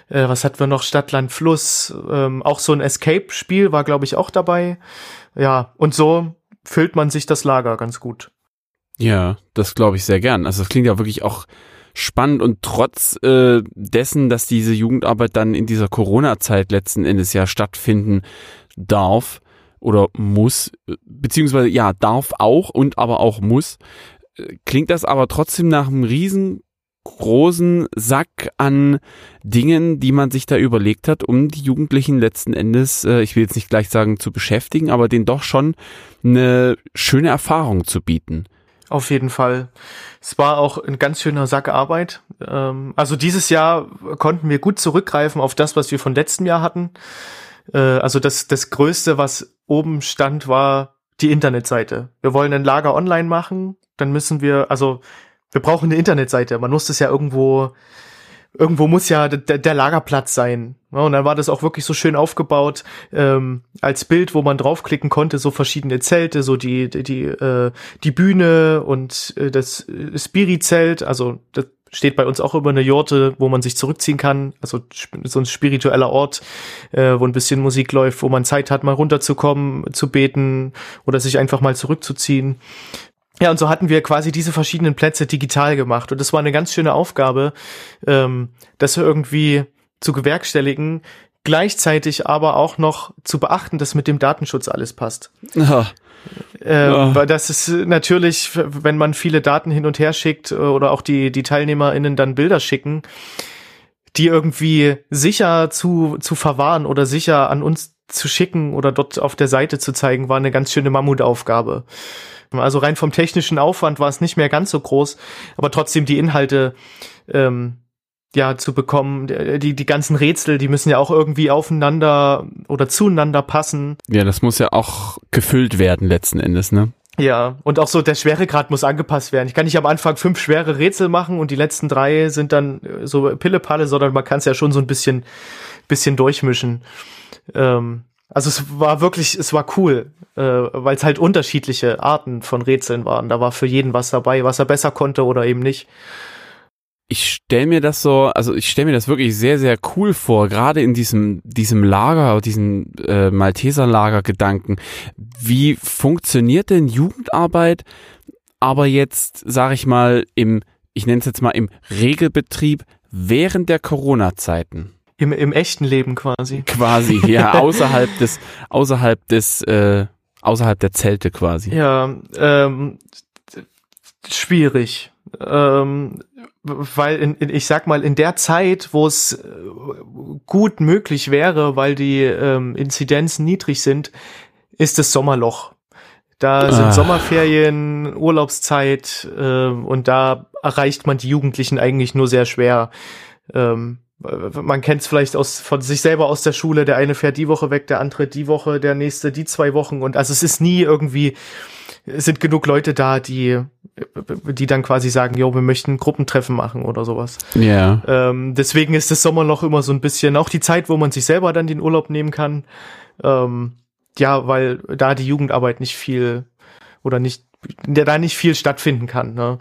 äh, was hatten wir noch? Stadt, Land, Fluss. Ähm, auch so ein Escape-Spiel war, glaube ich, auch dabei. Ja, und so füllt man sich das Lager ganz gut. Ja, das glaube ich sehr gern. Also das klingt ja wirklich auch spannend und trotz äh, dessen, dass diese Jugendarbeit dann in dieser Corona-Zeit letzten Endes ja stattfinden darf oder muss, beziehungsweise ja, darf auch und aber auch muss, äh, klingt das aber trotzdem nach einem riesengroßen Sack an Dingen, die man sich da überlegt hat, um die Jugendlichen letzten Endes, äh, ich will jetzt nicht gleich sagen zu beschäftigen, aber denen doch schon eine schöne Erfahrung zu bieten. Auf jeden Fall. Es war auch ein ganz schöner Sack Arbeit. Ähm, also dieses Jahr konnten wir gut zurückgreifen auf das, was wir von letztem Jahr hatten. Äh, also das, das Größte, was oben stand, war die Internetseite. Wir wollen ein Lager online machen, dann müssen wir, also wir brauchen eine Internetseite. Man muss das ja irgendwo irgendwo muss ja der, der Lagerplatz sein. Ja, und dann war das auch wirklich so schön aufgebaut ähm, als Bild, wo man draufklicken konnte, so verschiedene Zelte, so die die die, äh, die Bühne und äh, das Spirit-Zelt. Also das steht bei uns auch über eine Jorte, wo man sich zurückziehen kann. Also so ein spiritueller Ort, äh, wo ein bisschen Musik läuft, wo man Zeit hat, mal runterzukommen, zu beten oder sich einfach mal zurückzuziehen. Ja, und so hatten wir quasi diese verschiedenen Plätze digital gemacht. Und das war eine ganz schöne Aufgabe, ähm, das irgendwie zu gewerkstelligen, gleichzeitig aber auch noch zu beachten, dass mit dem Datenschutz alles passt. Ja. Äh, ja. Weil das ist natürlich, wenn man viele Daten hin und her schickt äh, oder auch die, die TeilnehmerInnen dann Bilder schicken, die irgendwie sicher zu, zu verwahren oder sicher an uns zu schicken oder dort auf der Seite zu zeigen, war eine ganz schöne Mammutaufgabe. Also rein vom technischen Aufwand war es nicht mehr ganz so groß, aber trotzdem die Inhalte ähm, ja zu bekommen, die die ganzen Rätsel, die müssen ja auch irgendwie aufeinander oder zueinander passen. Ja, das muss ja auch gefüllt werden letzten Endes, ne? Ja, und auch so der Schweregrad muss angepasst werden. Ich kann nicht am Anfang fünf schwere Rätsel machen und die letzten drei sind dann so Pille-Palle, sondern man kann es ja schon so ein bisschen, bisschen durchmischen. Ähm, also es war wirklich, es war cool, äh, weil es halt unterschiedliche Arten von Rätseln waren. Da war für jeden was dabei, was er besser konnte oder eben nicht. Ich stell mir das so, also ich stell mir das wirklich sehr, sehr cool vor, gerade in diesem, diesem Lager, diesen äh, Malteser-Lager-Gedanken. Wie funktioniert denn Jugendarbeit, aber jetzt, sag ich mal, im, ich nenne es jetzt mal im Regelbetrieb während der Corona-Zeiten? Im, Im echten Leben quasi. Quasi, ja, außerhalb des, außerhalb des, äh, außerhalb der Zelte quasi. Ja, ähm, schwierig. Ähm, weil in, in, ich sag mal, in der Zeit, wo es äh, gut möglich wäre, weil die ähm, Inzidenzen niedrig sind, ist das Sommerloch. Da sind ah. Sommerferien, Urlaubszeit äh, und da erreicht man die Jugendlichen eigentlich nur sehr schwer. Ähm, man kennt es vielleicht aus von sich selber aus der Schule, der eine fährt die Woche weg, der andere die Woche, der nächste die zwei Wochen und also es ist nie irgendwie es sind genug Leute da, die die dann quasi sagen, jo, wir möchten Gruppentreffen machen oder sowas. Ja. Yeah. Ähm, deswegen ist das Sommerloch immer so ein bisschen auch die Zeit, wo man sich selber dann den Urlaub nehmen kann. Ähm, ja, weil da die Jugendarbeit nicht viel oder nicht, der da nicht viel stattfinden kann. Ne?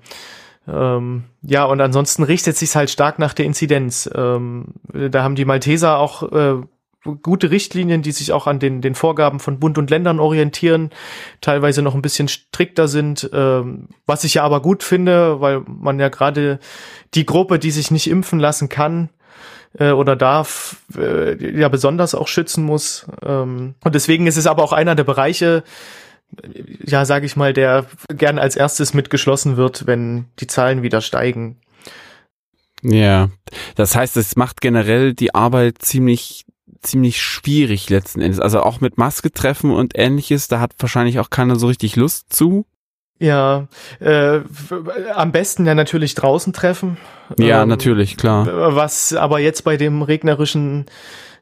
Ähm, ja, und ansonsten richtet sich halt stark nach der Inzidenz. Ähm, da haben die Malteser auch äh, gute Richtlinien, die sich auch an den, den Vorgaben von Bund und Ländern orientieren, teilweise noch ein bisschen strikter sind, ähm, was ich ja aber gut finde, weil man ja gerade die Gruppe, die sich nicht impfen lassen kann, äh, oder darf, äh, ja besonders auch schützen muss. Ähm, und deswegen ist es aber auch einer der Bereiche, ja, sage ich mal, der gern als erstes mitgeschlossen wird, wenn die Zahlen wieder steigen. Ja, das heißt, es macht generell die Arbeit ziemlich ziemlich schwierig letzten Endes. Also auch mit Maske treffen und ähnliches, da hat wahrscheinlich auch keiner so richtig Lust zu. Ja, äh, am besten ja natürlich draußen treffen. Ja, ähm, natürlich, klar. Was aber jetzt bei dem regnerischen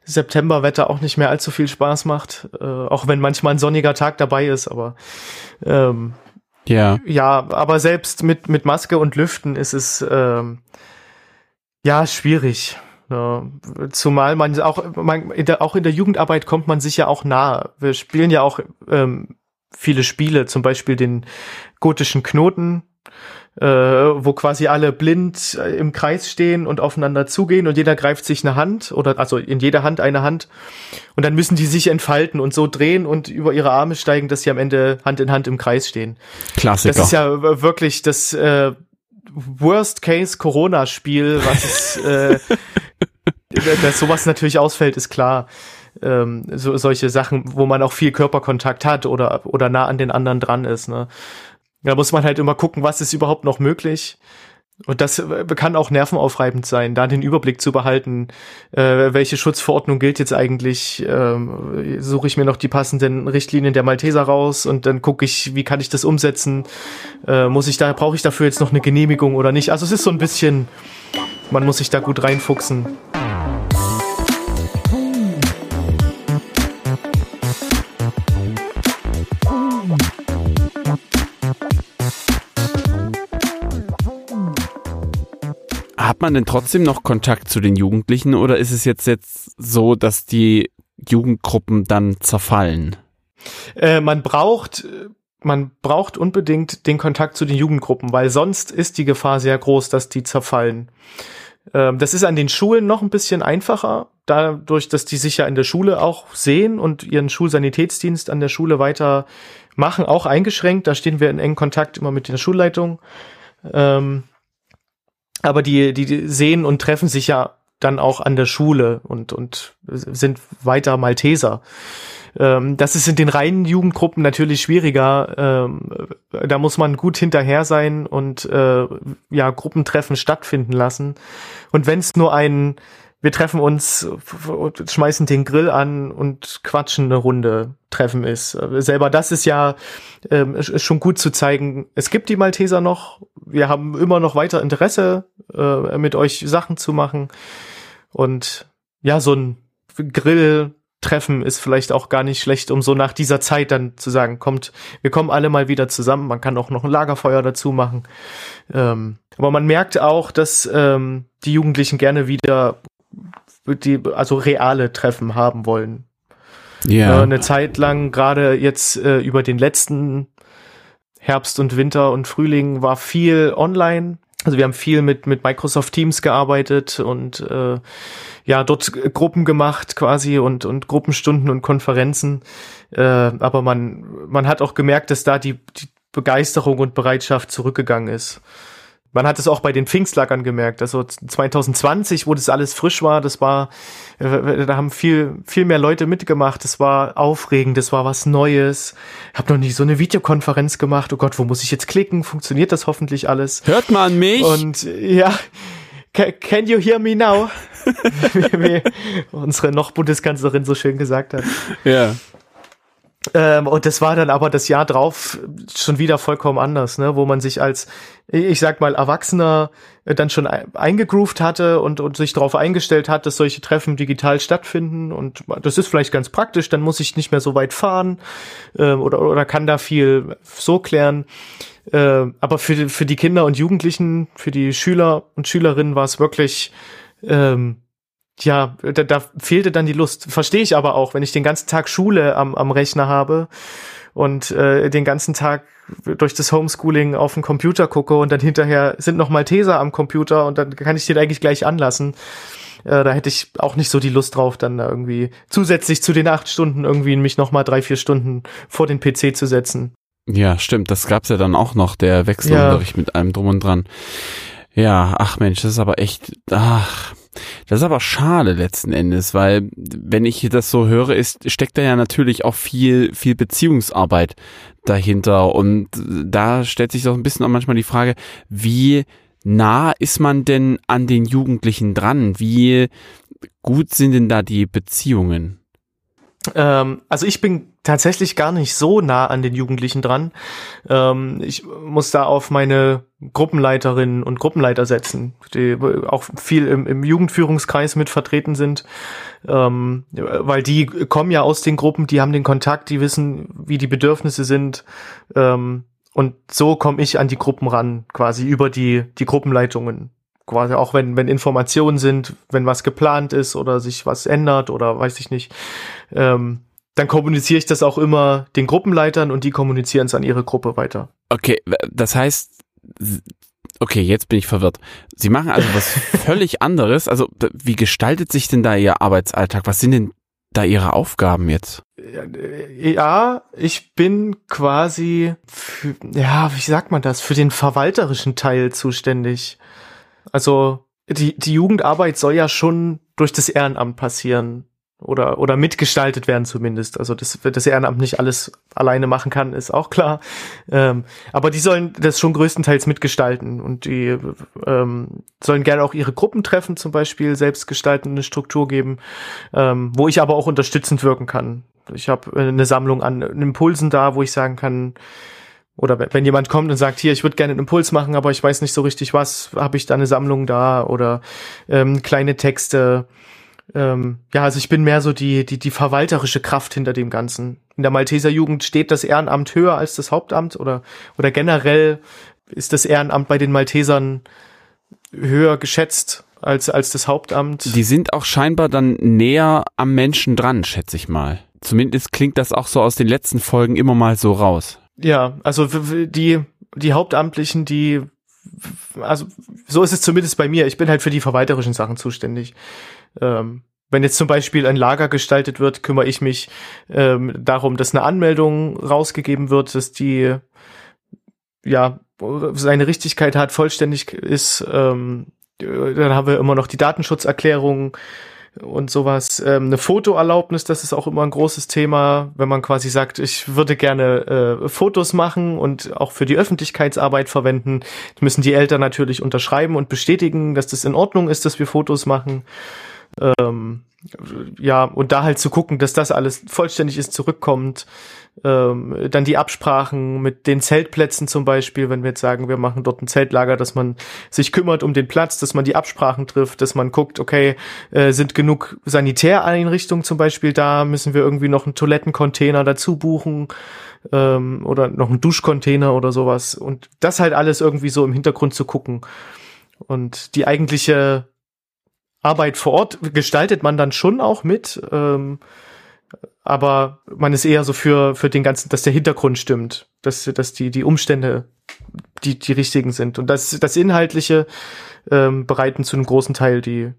Septemberwetter auch nicht mehr allzu viel Spaß macht, äh, auch wenn manchmal ein sonniger Tag dabei ist, aber ähm, ja. Ja, aber selbst mit, mit Maske und Lüften ist es ähm, ja schwierig. Ja, zumal man auch, man, in der, auch in der Jugendarbeit kommt man sich ja auch nah. Wir spielen ja auch ähm, viele Spiele, zum Beispiel den gotischen Knoten, äh, wo quasi alle blind äh, im Kreis stehen und aufeinander zugehen und jeder greift sich eine Hand oder also in jeder Hand eine Hand und dann müssen die sich entfalten und so drehen und über ihre Arme steigen, dass sie am Ende Hand in Hand im Kreis stehen. Klassiker. Das ist ja wirklich das äh, Worst Case Corona Spiel, was äh, dass sowas natürlich ausfällt, ist klar. Ähm, so, solche Sachen, wo man auch viel Körperkontakt hat oder, oder nah an den anderen dran ist. Ne? Da muss man halt immer gucken, was ist überhaupt noch möglich. Und das äh, kann auch nervenaufreibend sein, da den Überblick zu behalten, äh, welche Schutzverordnung gilt jetzt eigentlich. Ähm, Suche ich mir noch die passenden Richtlinien der Malteser raus und dann gucke ich, wie kann ich das umsetzen? Äh, muss ich da, brauche ich dafür jetzt noch eine Genehmigung oder nicht? Also es ist so ein bisschen, man muss sich da gut reinfuchsen. Hat man denn trotzdem noch Kontakt zu den Jugendlichen oder ist es jetzt, jetzt so, dass die Jugendgruppen dann zerfallen? Äh, man braucht man braucht unbedingt den Kontakt zu den Jugendgruppen, weil sonst ist die Gefahr sehr groß, dass die zerfallen. Ähm, das ist an den Schulen noch ein bisschen einfacher, dadurch, dass die sich ja in der Schule auch sehen und ihren Schulsanitätsdienst an der Schule weiter machen, auch eingeschränkt. Da stehen wir in engen Kontakt immer mit der Schulleitung. Ähm, aber die, die sehen und treffen sich ja dann auch an der Schule und, und sind weiter Malteser. Ähm, das ist in den reinen Jugendgruppen natürlich schwieriger. Ähm, da muss man gut hinterher sein und äh, ja Gruppentreffen stattfinden lassen. Und wenn es nur ein wir treffen uns, schmeißen den Grill an und quatschen eine Runde Treffen ist. Selber das ist ja ähm, schon gut zu zeigen. Es gibt die Malteser noch. Wir haben immer noch weiter Interesse, äh, mit euch Sachen zu machen. Und ja, so ein Grill treffen ist vielleicht auch gar nicht schlecht, um so nach dieser Zeit dann zu sagen, kommt, wir kommen alle mal wieder zusammen. Man kann auch noch ein Lagerfeuer dazu machen. Ähm, aber man merkt auch, dass ähm, die Jugendlichen gerne wieder die, also reale Treffen haben wollen. Ja. Äh, eine Zeit lang, gerade jetzt äh, über den letzten Herbst und Winter und Frühling war viel online. Also wir haben viel mit, mit Microsoft Teams gearbeitet und äh, ja, dort Gruppen gemacht quasi und, und Gruppenstunden und Konferenzen. Äh, aber man, man hat auch gemerkt, dass da die, die Begeisterung und Bereitschaft zurückgegangen ist. Man hat es auch bei den Pfingstlagern gemerkt. Also 2020, wo das alles frisch war, das war, äh, da haben viel, viel mehr Leute mitgemacht. Das war aufregend, das war was Neues. Ich habe noch nie so eine Videokonferenz gemacht. Oh Gott, wo muss ich jetzt klicken? Funktioniert das hoffentlich alles? Hört man mich? Und ja, can you hear me now? wie, wie unsere noch Bundeskanzlerin so schön gesagt hat. Ja. Ähm, und das war dann aber das Jahr drauf schon wieder vollkommen anders, ne? wo man sich als, ich sag mal, Erwachsener äh, dann schon eingegroovt hatte und, und sich darauf eingestellt hat, dass solche Treffen digital stattfinden. Und das ist vielleicht ganz praktisch, dann muss ich nicht mehr so weit fahren ähm, oder, oder kann da viel so klären. Äh, aber für, für die Kinder und Jugendlichen, für die Schüler und Schülerinnen war es wirklich ähm, ja, da, da fehlte dann die Lust. Verstehe ich aber auch, wenn ich den ganzen Tag Schule am, am Rechner habe und äh, den ganzen Tag durch das Homeschooling auf den Computer gucke und dann hinterher sind noch Malteser am Computer und dann kann ich den eigentlich gleich anlassen. Äh, da hätte ich auch nicht so die Lust drauf, dann irgendwie zusätzlich zu den acht Stunden irgendwie mich noch mal drei, vier Stunden vor den PC zu setzen. Ja, stimmt. Das gab's ja dann auch noch, der Wechselunterricht ja. mit allem drum und dran. Ja, ach Mensch, das ist aber echt, ach, das ist aber schade letzten Endes, weil wenn ich das so höre, ist, steckt da ja natürlich auch viel, viel Beziehungsarbeit dahinter. Und da stellt sich doch ein bisschen auch manchmal die Frage, wie nah ist man denn an den Jugendlichen dran? Wie gut sind denn da die Beziehungen? Ähm, also ich bin tatsächlich gar nicht so nah an den Jugendlichen dran. Ähm, ich muss da auf meine Gruppenleiterinnen und Gruppenleiter setzen, die auch viel im, im Jugendführungskreis mit vertreten sind, ähm, weil die kommen ja aus den Gruppen, die haben den Kontakt, die wissen, wie die Bedürfnisse sind. Ähm, und so komme ich an die Gruppen ran, quasi über die, die Gruppenleitungen quasi auch wenn, wenn Informationen sind, wenn was geplant ist oder sich was ändert oder weiß ich nicht, ähm, dann kommuniziere ich das auch immer den Gruppenleitern und die kommunizieren es an ihre Gruppe weiter. Okay, das heißt, okay, jetzt bin ich verwirrt. Sie machen also was völlig anderes. Also wie gestaltet sich denn da Ihr Arbeitsalltag? Was sind denn da Ihre Aufgaben jetzt? Ja, ich bin quasi, für, ja, wie sagt man das, für den verwalterischen Teil zuständig. Also die, die Jugendarbeit soll ja schon durch das Ehrenamt passieren oder oder mitgestaltet werden zumindest. Also dass das Ehrenamt nicht alles alleine machen kann, ist auch klar. Ähm, aber die sollen das schon größtenteils mitgestalten und die ähm, sollen gerne auch ihre Gruppentreffen zum Beispiel selbst gestalten, eine Struktur geben, ähm, wo ich aber auch unterstützend wirken kann. Ich habe eine Sammlung an Impulsen da, wo ich sagen kann, oder wenn jemand kommt und sagt, hier, ich würde gerne einen Impuls machen, aber ich weiß nicht so richtig was, habe ich da eine Sammlung da oder ähm, kleine Texte. Ähm, ja, also ich bin mehr so die, die, die verwalterische Kraft hinter dem Ganzen. In der Malteser Jugend steht das Ehrenamt höher als das Hauptamt oder, oder generell ist das Ehrenamt bei den Maltesern höher geschätzt als, als das Hauptamt. Die sind auch scheinbar dann näher am Menschen dran, schätze ich mal. Zumindest klingt das auch so aus den letzten Folgen immer mal so raus. Ja, also die, die Hauptamtlichen, die, also so ist es zumindest bei mir. Ich bin halt für die verwalterischen Sachen zuständig. Ähm, wenn jetzt zum Beispiel ein Lager gestaltet wird, kümmere ich mich ähm, darum, dass eine Anmeldung rausgegeben wird, dass die ja seine Richtigkeit hat, vollständig ist. Ähm, dann haben wir immer noch die Datenschutzerklärung und sowas. Ähm, eine Fotoerlaubnis, das ist auch immer ein großes Thema, wenn man quasi sagt, ich würde gerne äh, Fotos machen und auch für die Öffentlichkeitsarbeit verwenden. müssen die Eltern natürlich unterschreiben und bestätigen, dass das in Ordnung ist, dass wir Fotos machen. Ähm, ja, und da halt zu gucken, dass das alles vollständig ist, zurückkommt. Ähm, dann die Absprachen mit den Zeltplätzen zum Beispiel, wenn wir jetzt sagen, wir machen dort ein Zeltlager, dass man sich kümmert um den Platz, dass man die Absprachen trifft, dass man guckt, okay, äh, sind genug Sanitäreinrichtungen zum Beispiel da, müssen wir irgendwie noch einen Toilettencontainer dazu buchen ähm, oder noch einen Duschcontainer oder sowas. Und das halt alles irgendwie so im Hintergrund zu gucken. Und die eigentliche Arbeit vor Ort gestaltet man dann schon auch mit. Ähm, aber man ist eher so für, für den ganzen, dass der Hintergrund stimmt, dass, dass die, die Umstände die, die richtigen sind. Und das, das Inhaltliche ähm, bereiten zu einem großen Teil die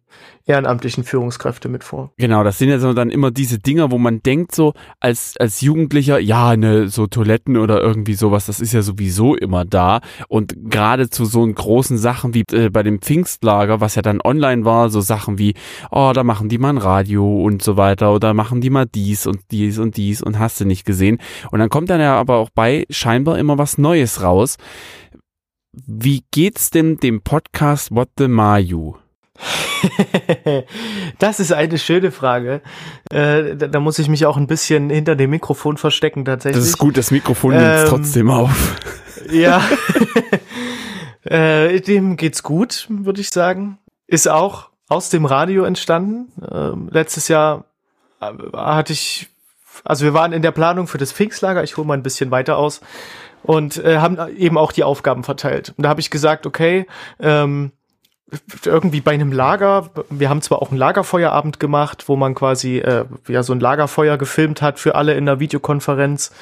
ehrenamtlichen Führungskräfte mit vor. Genau, das sind ja so dann immer diese Dinger, wo man denkt so als, als Jugendlicher, ja, ne, so Toiletten oder irgendwie sowas, das ist ja sowieso immer da. Und gerade zu so großen Sachen wie äh, bei dem Pfingstlager, was ja dann online war, so Sachen wie, oh, da machen die mal ein Radio und so weiter oder machen die mal dies und dies und dies und hast du nicht gesehen. Und dann kommt dann ja aber auch bei scheinbar immer was Neues raus. Wie geht's denn dem Podcast What the Mayu? das ist eine schöne Frage. Äh, da, da, muss ich mich auch ein bisschen hinter dem Mikrofon verstecken tatsächlich. Das ist gut, das Mikrofon ähm, nimmt trotzdem auf. ja. äh, dem geht's gut, würde ich sagen. Ist auch aus dem Radio entstanden. Ähm, letztes Jahr äh, hatte ich, also wir waren in der Planung für das Pfingstlager. Ich hole mal ein bisschen weiter aus und äh, haben eben auch die Aufgaben verteilt. Und da habe ich gesagt, okay, ähm, irgendwie bei einem Lager, wir haben zwar auch einen Lagerfeuerabend gemacht, wo man quasi äh, ja so ein Lagerfeuer gefilmt hat für alle in der Videokonferenz.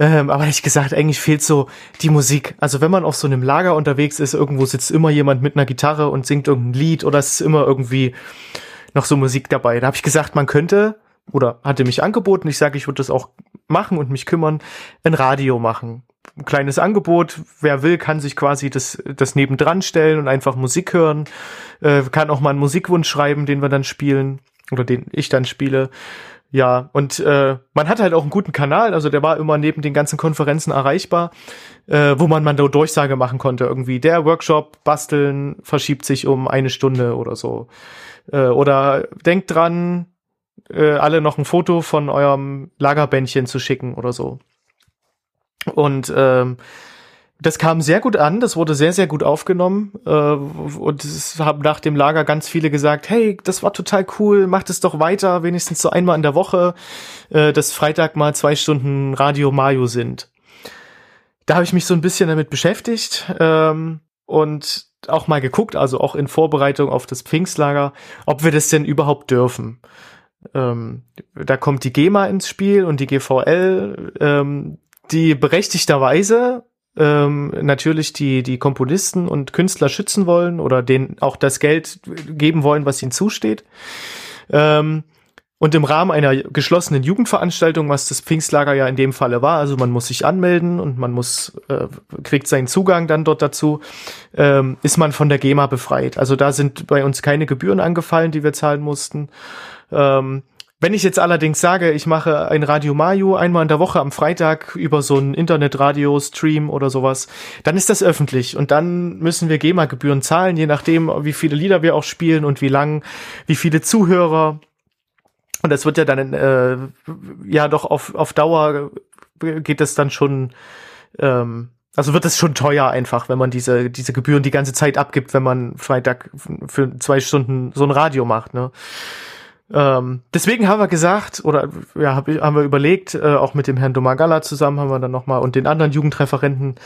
Ähm, aber ich gesagt, eigentlich fehlt so die Musik. Also wenn man auf so einem Lager unterwegs ist, irgendwo sitzt immer jemand mit einer Gitarre und singt irgendein Lied oder es ist immer irgendwie noch so Musik dabei. Da habe ich gesagt, man könnte oder hatte mich angeboten, ich sage, ich würde das auch machen und mich kümmern, ein Radio machen ein kleines Angebot. Wer will, kann sich quasi das, das nebendran stellen und einfach Musik hören. Äh, kann auch mal einen Musikwunsch schreiben, den wir dann spielen oder den ich dann spiele. Ja, und äh, man hat halt auch einen guten Kanal, also der war immer neben den ganzen Konferenzen erreichbar, äh, wo man man da Durchsage machen konnte. Irgendwie der Workshop basteln verschiebt sich um eine Stunde oder so. Äh, oder denkt dran, äh, alle noch ein Foto von eurem Lagerbändchen zu schicken oder so. Und ähm, das kam sehr gut an, das wurde sehr, sehr gut aufgenommen. Äh, und es haben nach dem Lager ganz viele gesagt, hey, das war total cool, macht es doch weiter, wenigstens so einmal in der Woche, äh, dass Freitag mal zwei Stunden Radio Mayo sind. Da habe ich mich so ein bisschen damit beschäftigt ähm, und auch mal geguckt, also auch in Vorbereitung auf das Pfingstlager, ob wir das denn überhaupt dürfen. Ähm, da kommt die GEMA ins Spiel und die GVL. Ähm, die berechtigterweise ähm, natürlich die, die Komponisten und Künstler schützen wollen oder denen auch das Geld geben wollen, was ihnen zusteht. Ähm, und im Rahmen einer geschlossenen Jugendveranstaltung, was das Pfingstlager ja in dem Falle war, also man muss sich anmelden und man muss, äh, kriegt seinen Zugang dann dort dazu, ähm, ist man von der GEMA befreit. Also da sind bei uns keine Gebühren angefallen, die wir zahlen mussten. Ähm, wenn ich jetzt allerdings sage, ich mache ein Radio Mayo einmal in der Woche am Freitag über so einen Internetradio-Stream oder sowas, dann ist das öffentlich und dann müssen wir GEMA-Gebühren zahlen, je nachdem, wie viele Lieder wir auch spielen und wie lang, wie viele Zuhörer. Und das wird ja dann, äh, ja doch auf, auf Dauer geht das dann schon, ähm, also wird es schon teuer einfach, wenn man diese, diese Gebühren die ganze Zeit abgibt, wenn man Freitag für zwei Stunden so ein Radio macht, ne? Ähm, deswegen haben wir gesagt, oder ja, hab, haben wir überlegt, äh, auch mit dem Herrn Domagala zusammen haben wir dann nochmal und den anderen Jugendreferenten,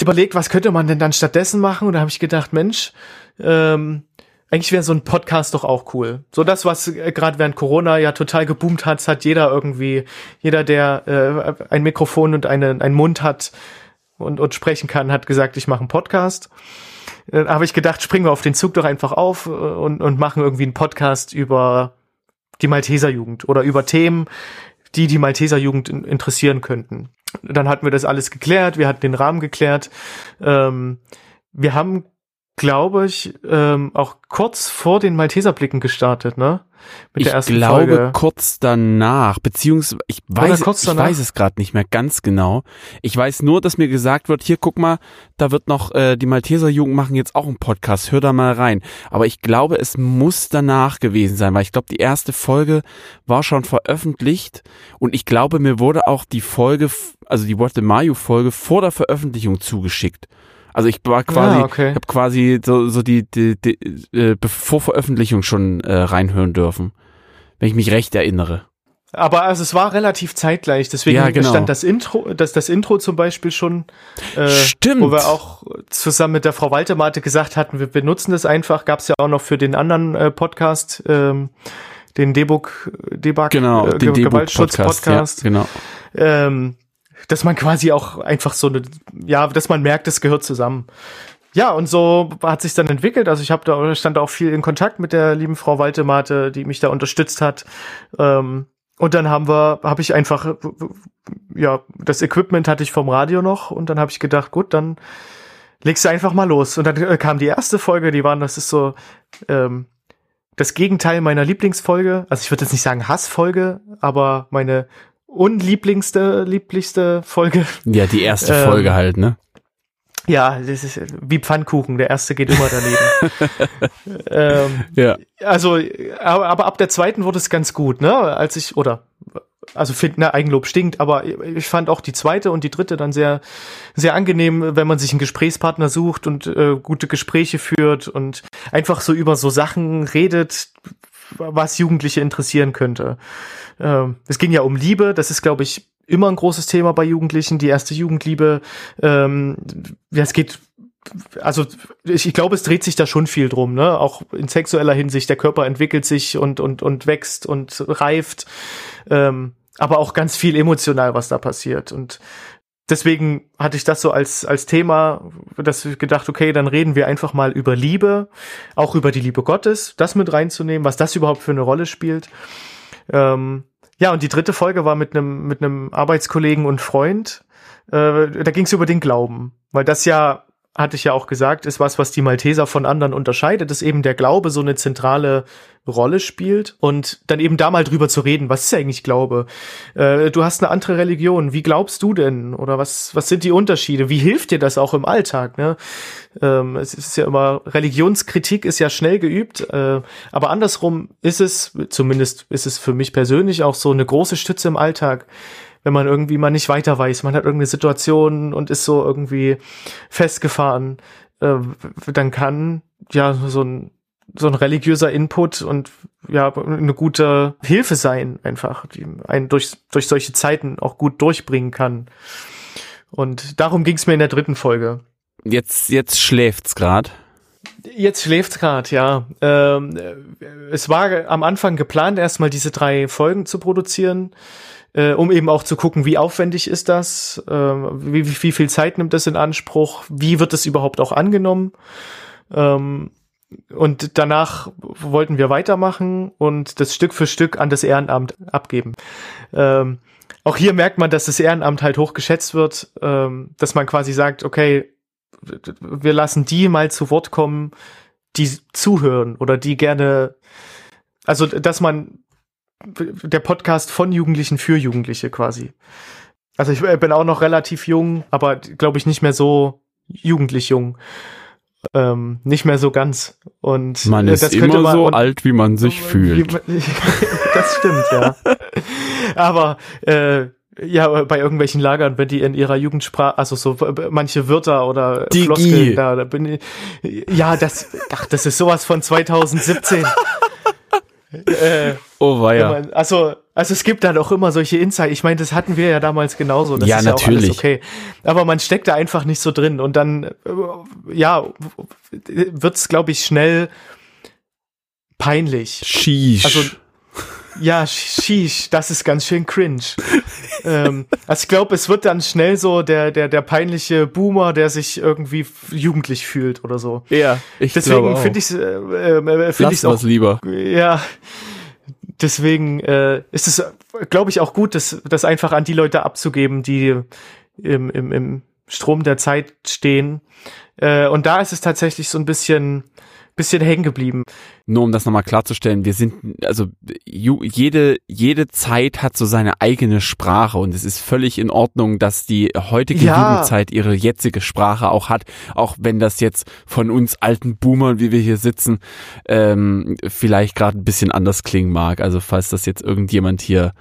überlegt, was könnte man denn dann stattdessen machen? Und da habe ich gedacht, Mensch, ähm, eigentlich wäre so ein Podcast doch auch cool. So das, was äh, gerade während Corona ja total geboomt hat, hat jeder irgendwie, jeder, der äh, ein Mikrofon und eine, einen Mund hat und, und sprechen kann, hat gesagt, ich mache einen Podcast. Dann habe ich gedacht, springen wir auf den Zug doch einfach auf äh, und, und machen irgendwie einen Podcast über die Malteserjugend oder über Themen, die die Malteserjugend interessieren könnten. Dann hatten wir das alles geklärt, wir hatten den Rahmen geklärt. Ähm, wir haben glaube ich, ähm, auch kurz vor den Malteserblicken gestartet, ne? Mit ich der ersten glaube Folge. kurz danach, beziehungsweise ich weiß, ich weiß es gerade nicht mehr ganz genau. Ich weiß nur, dass mir gesagt wird, hier guck mal, da wird noch äh, die Malteser Jugend machen jetzt auch einen Podcast, hör da mal rein. Aber ich glaube, es muss danach gewesen sein, weil ich glaube, die erste Folge war schon veröffentlicht und ich glaube, mir wurde auch die Folge, also die What the Mayo Folge vor der Veröffentlichung zugeschickt. Also ich war quasi, ja, okay. habe quasi so, so die, die, die äh, bevor Veröffentlichung schon äh, reinhören dürfen, wenn ich mich recht erinnere. Aber also es war relativ zeitgleich, deswegen ja, genau. stand das Intro, das, das Intro zum Beispiel schon, äh, Stimmt. wo wir auch zusammen mit der Frau Waltemate gesagt hatten, wir benutzen das einfach, gab es ja auch noch für den anderen äh, Podcast, ähm, den Debug, Debug, genau, äh, den Gewaltschutz-Podcast. Ja, genau. Ähm, dass man quasi auch einfach so eine, ja, dass man merkt, es gehört zusammen. Ja, und so hat sich dann entwickelt. Also ich habe da stand auch viel in Kontakt mit der lieben Frau Waltemate, die mich da unterstützt hat. Ähm, und dann haben wir, habe ich einfach, ja, das Equipment hatte ich vom Radio noch und dann habe ich gedacht, gut, dann legst du einfach mal los. Und dann äh, kam die erste Folge, die waren, das ist so ähm, das Gegenteil meiner Lieblingsfolge. Also ich würde jetzt nicht sagen Hassfolge, aber meine unlieblingste, lieblichste Folge. Ja, die erste ähm, Folge halt, ne? Ja, das ist wie Pfannkuchen, der erste geht immer daneben. ähm, ja. Also, aber, aber ab der zweiten wurde es ganz gut, ne? Als ich, oder, also finde, ne, Eigenlob stinkt, aber ich fand auch die zweite und die dritte dann sehr, sehr angenehm, wenn man sich einen Gesprächspartner sucht und äh, gute Gespräche führt und einfach so über so Sachen redet, was Jugendliche interessieren könnte. Ähm, es ging ja um Liebe, das ist, glaube ich, immer ein großes Thema bei Jugendlichen, die erste Jugendliebe. Ähm, ja, es geht also ich, ich glaube, es dreht sich da schon viel drum, ne? Auch in sexueller Hinsicht, der Körper entwickelt sich und und und wächst und reift, ähm, aber auch ganz viel emotional, was da passiert. Und deswegen hatte ich das so als, als Thema, dass ich gedacht, okay, dann reden wir einfach mal über Liebe, auch über die Liebe Gottes, das mit reinzunehmen, was das überhaupt für eine Rolle spielt. Ähm, ja, und die dritte Folge war mit einem mit einem Arbeitskollegen und Freund. Äh, da ging es über den Glauben, weil das ja hatte ich ja auch gesagt, ist was, was die Malteser von anderen unterscheidet, dass eben der Glaube so eine zentrale Rolle spielt und dann eben da mal drüber zu reden, was ist eigentlich Glaube? Äh, du hast eine andere Religion, wie glaubst du denn? Oder was, was sind die Unterschiede? Wie hilft dir das auch im Alltag? Ne? Ähm, es ist ja immer, Religionskritik ist ja schnell geübt, äh, aber andersrum ist es, zumindest ist es für mich persönlich auch so eine große Stütze im Alltag wenn man irgendwie mal nicht weiter weiß. Man hat irgendeine Situation und ist so irgendwie festgefahren. Äh, dann kann ja so ein so ein religiöser Input und ja eine gute Hilfe sein einfach, die einen durch durch solche Zeiten auch gut durchbringen kann. Und darum ging es mir in der dritten Folge. Jetzt jetzt schläft's grad. Jetzt schläft's grad, ja. Ähm, es war am Anfang geplant, erstmal diese drei Folgen zu produzieren äh, um eben auch zu gucken, wie aufwendig ist das, äh, wie, wie, viel Zeit nimmt das in Anspruch, wie wird das überhaupt auch angenommen. Ähm, und danach wollten wir weitermachen und das Stück für Stück an das Ehrenamt abgeben. Ähm, auch hier merkt man, dass das Ehrenamt halt hoch geschätzt wird, ähm, dass man quasi sagt, okay, wir lassen die mal zu Wort kommen, die zuhören oder die gerne, also dass man der Podcast von Jugendlichen für Jugendliche quasi. Also ich bin auch noch relativ jung, aber glaube ich nicht mehr so jugendlich jung. Ähm, nicht mehr so ganz. Und man ist das immer man, so alt, wie man sich fühlt. Man, das stimmt, ja. aber äh, ja, bei irgendwelchen Lagern, wenn die in ihrer Jugendsprache, also so manche Wörter oder Digi. Floskeln, da, da bin ich, ja, das, ach, das ist sowas von 2017 äh, oh weia. Man, also Also es gibt dann auch immer solche Insight. Ich meine, das hatten wir ja damals genauso. Das Ja, ist ja natürlich. auch alles okay. Aber man steckt da einfach nicht so drin und dann, äh, ja, wird's, glaube ich, schnell peinlich. Sheesh. Also ja, sheesh, das ist ganz schön cringe. ähm, also ich glaube, es wird dann schnell so der der der peinliche Boomer, der sich irgendwie jugendlich fühlt oder so. ja, ich Deswegen finde ich äh, äh, finde ich Lass was auch lieber. ja. Deswegen äh, ist es, glaube ich, auch gut, das, das einfach an die Leute abzugeben, die im, im, im Strom der Zeit stehen. Äh, und da ist es tatsächlich so ein bisschen, bisschen hängen geblieben. Nur um das nochmal klarzustellen, wir sind, also jede, jede Zeit hat so seine eigene Sprache und es ist völlig in Ordnung, dass die heutige Ja. Jugendzeit ihre jetzige Sprache auch hat, auch wenn das jetzt von uns alten Boomern, wie wir hier sitzen, ähm, vielleicht gerade ein bisschen anders klingen mag. Also falls das jetzt irgendjemand hier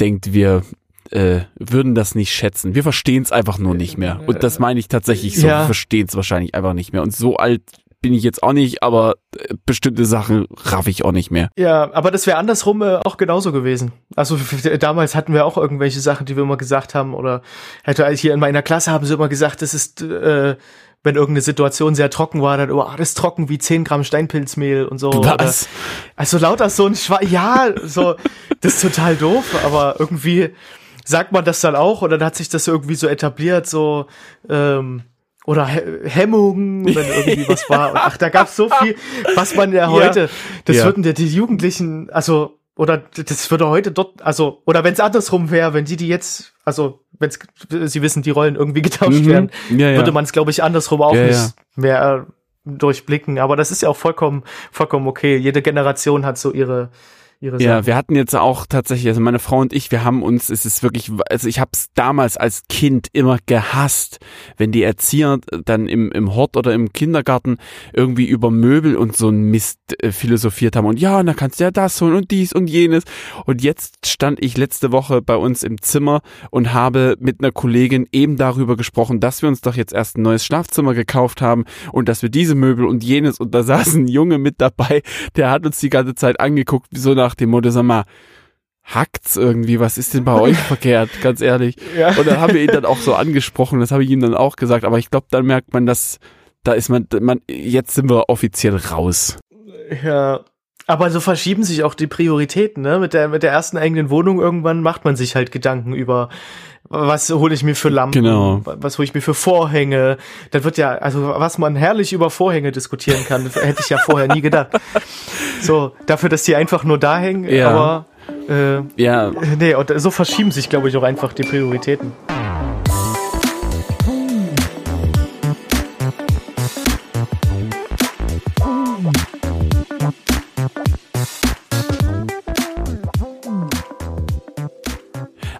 denkt, wir äh, würden das nicht schätzen. Wir verstehen es einfach nur nicht mehr. Und das meine ich tatsächlich so. Ja. Wir verstehen es wahrscheinlich einfach nicht mehr. Und so alt bin ich jetzt auch nicht, aber äh, bestimmte Sachen raff ich auch nicht mehr. Ja, aber das wäre andersrum äh, auch genauso gewesen. Also damals hatten wir auch irgendwelche Sachen, die wir immer gesagt haben oder hätte also hier in meiner Klasse haben sie immer gesagt, das ist äh, wenn irgendeine Situation sehr trocken war, dann, oh, das ist trocken wie 10 Gramm Steinpilzmehl und so. Oder, Was? also lauter so ein Schwa ja, so, das ist total doof, aber irgendwie sagt man das dann auch oder dann hat sich das irgendwie so etabliert, so, ähm, oder He Hemmungen, wenn irgendwie was war. Und, ach, da gab's so viel, was man ja heute, das Ja. würden ja die Jugendlichen, also, oder das würde heute dort, also, oder wenn es andersrum wäre, wenn die die jetzt, also, wenn sie wissen, die Rollen irgendwie getauscht Mhm. werden, Ja, ja. würde man es, glaube ich, andersrum auch Ja, nicht ja. mehr äh, durchblicken. Aber das ist ja auch vollkommen, vollkommen okay. Jede Generation hat so ihre, ihre Ja, Sachen. wir hatten jetzt auch tatsächlich, also meine Frau und ich, wir haben uns, es ist wirklich, also ich habe es damals als Kind immer gehasst, wenn die Erzieher dann im, im Hort oder im Kindergarten irgendwie über Möbel und so ein Mist äh, philosophiert haben und ja, und dann kannst du ja das holen und dies und jenes. Und jetzt stand ich letzte Woche bei uns im Zimmer und habe mit einer Kollegin eben darüber gesprochen, dass wir uns doch jetzt erst ein neues Schlafzimmer gekauft haben und dass wir diese Möbel und jenes und da saß ein Junge mit dabei, der hat uns die ganze Zeit angeguckt, so nach dem Motto, sag mal, hackt's irgendwie, was ist denn bei euch verkehrt, ganz ehrlich. Ja. Und dann haben wir ihn dann auch so angesprochen, das habe ich ihm dann auch gesagt, aber ich glaube, dann merkt man, dass da ist man, man, jetzt sind wir offiziell raus. Ja. Aber so verschieben sich auch die Prioritäten, ne? Mit der, mit der ersten eigenen Wohnung irgendwann macht man sich halt Gedanken über, was hole ich mir für Lampen, Genau. was hole ich mir für Vorhänge. Da wird ja, also was man herrlich über Vorhänge diskutieren kann, das hätte ich ja vorher nie gedacht. So, dafür, dass die einfach nur da hängen, Ja. aber äh, Ja, nee, und so verschieben sich, glaube ich, auch einfach die Prioritäten.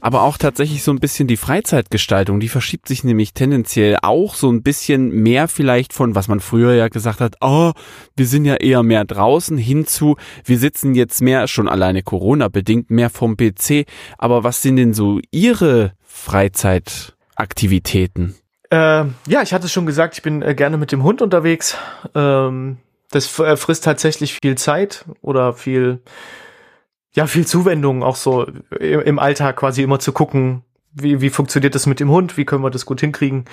Aber auch tatsächlich so ein bisschen die Freizeitgestaltung, die verschiebt sich nämlich tendenziell auch so ein bisschen mehr vielleicht von, was man früher ja gesagt hat, oh, wir sind ja eher mehr draußen, hinzu, wir sitzen jetzt mehr, schon alleine Corona-bedingt, mehr vom PC. Aber was sind denn so Ihre Freizeitaktivitäten? Äh, ja, ich hatte es schon gesagt, ich bin äh, gerne mit dem Hund unterwegs. Ähm, das äh, frisst tatsächlich viel Zeit oder viel, ja, viel Zuwendung, auch so im Alltag quasi immer zu gucken, wie, wie funktioniert das mit dem Hund, wie können wir das gut hinkriegen.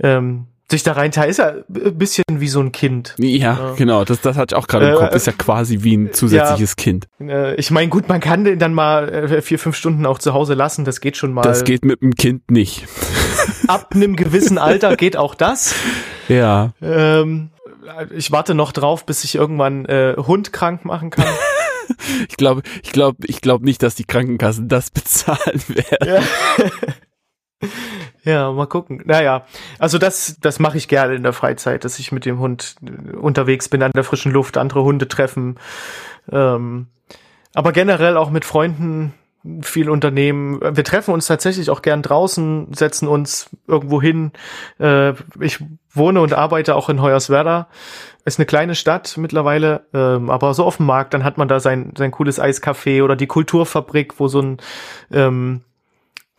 Ähm, sich da reinteilen, ist ja ein bisschen wie so ein Kind. Ja, Ja. genau, das, das hatte ich auch gerade im Äh, Kopf, ist ja quasi wie ein zusätzliches Kind. Äh, ich meine, gut, man kann den dann mal äh, vier, fünf Stunden auch zu Hause lassen, das geht schon mal. Das geht mit dem Kind nicht. Ab einem gewissen Alter geht auch das. Ja. Ähm, ich warte noch drauf, bis ich irgendwann äh, Hund krank machen kann. Ich glaube, ich glaube, ich glaube nicht, dass die Krankenkassen das bezahlen werden. Ja, mal gucken. Naja, also das, das mache ich gerne in der Freizeit, dass ich mit dem Hund äh, unterwegs bin, an der frischen Luft, andere Hunde treffen. Ähm, aber generell auch mit Freunden viel unternehmen. Wir treffen uns tatsächlich auch gern draußen, setzen uns irgendwo hin. Äh, ich wohne und arbeite auch in Hoyerswerda. Ist eine kleine Stadt mittlerweile, ähm, aber so auf dem Markt, dann hat man da sein, sein cooles Eiscafé oder die Kulturfabrik, wo so ein ähm,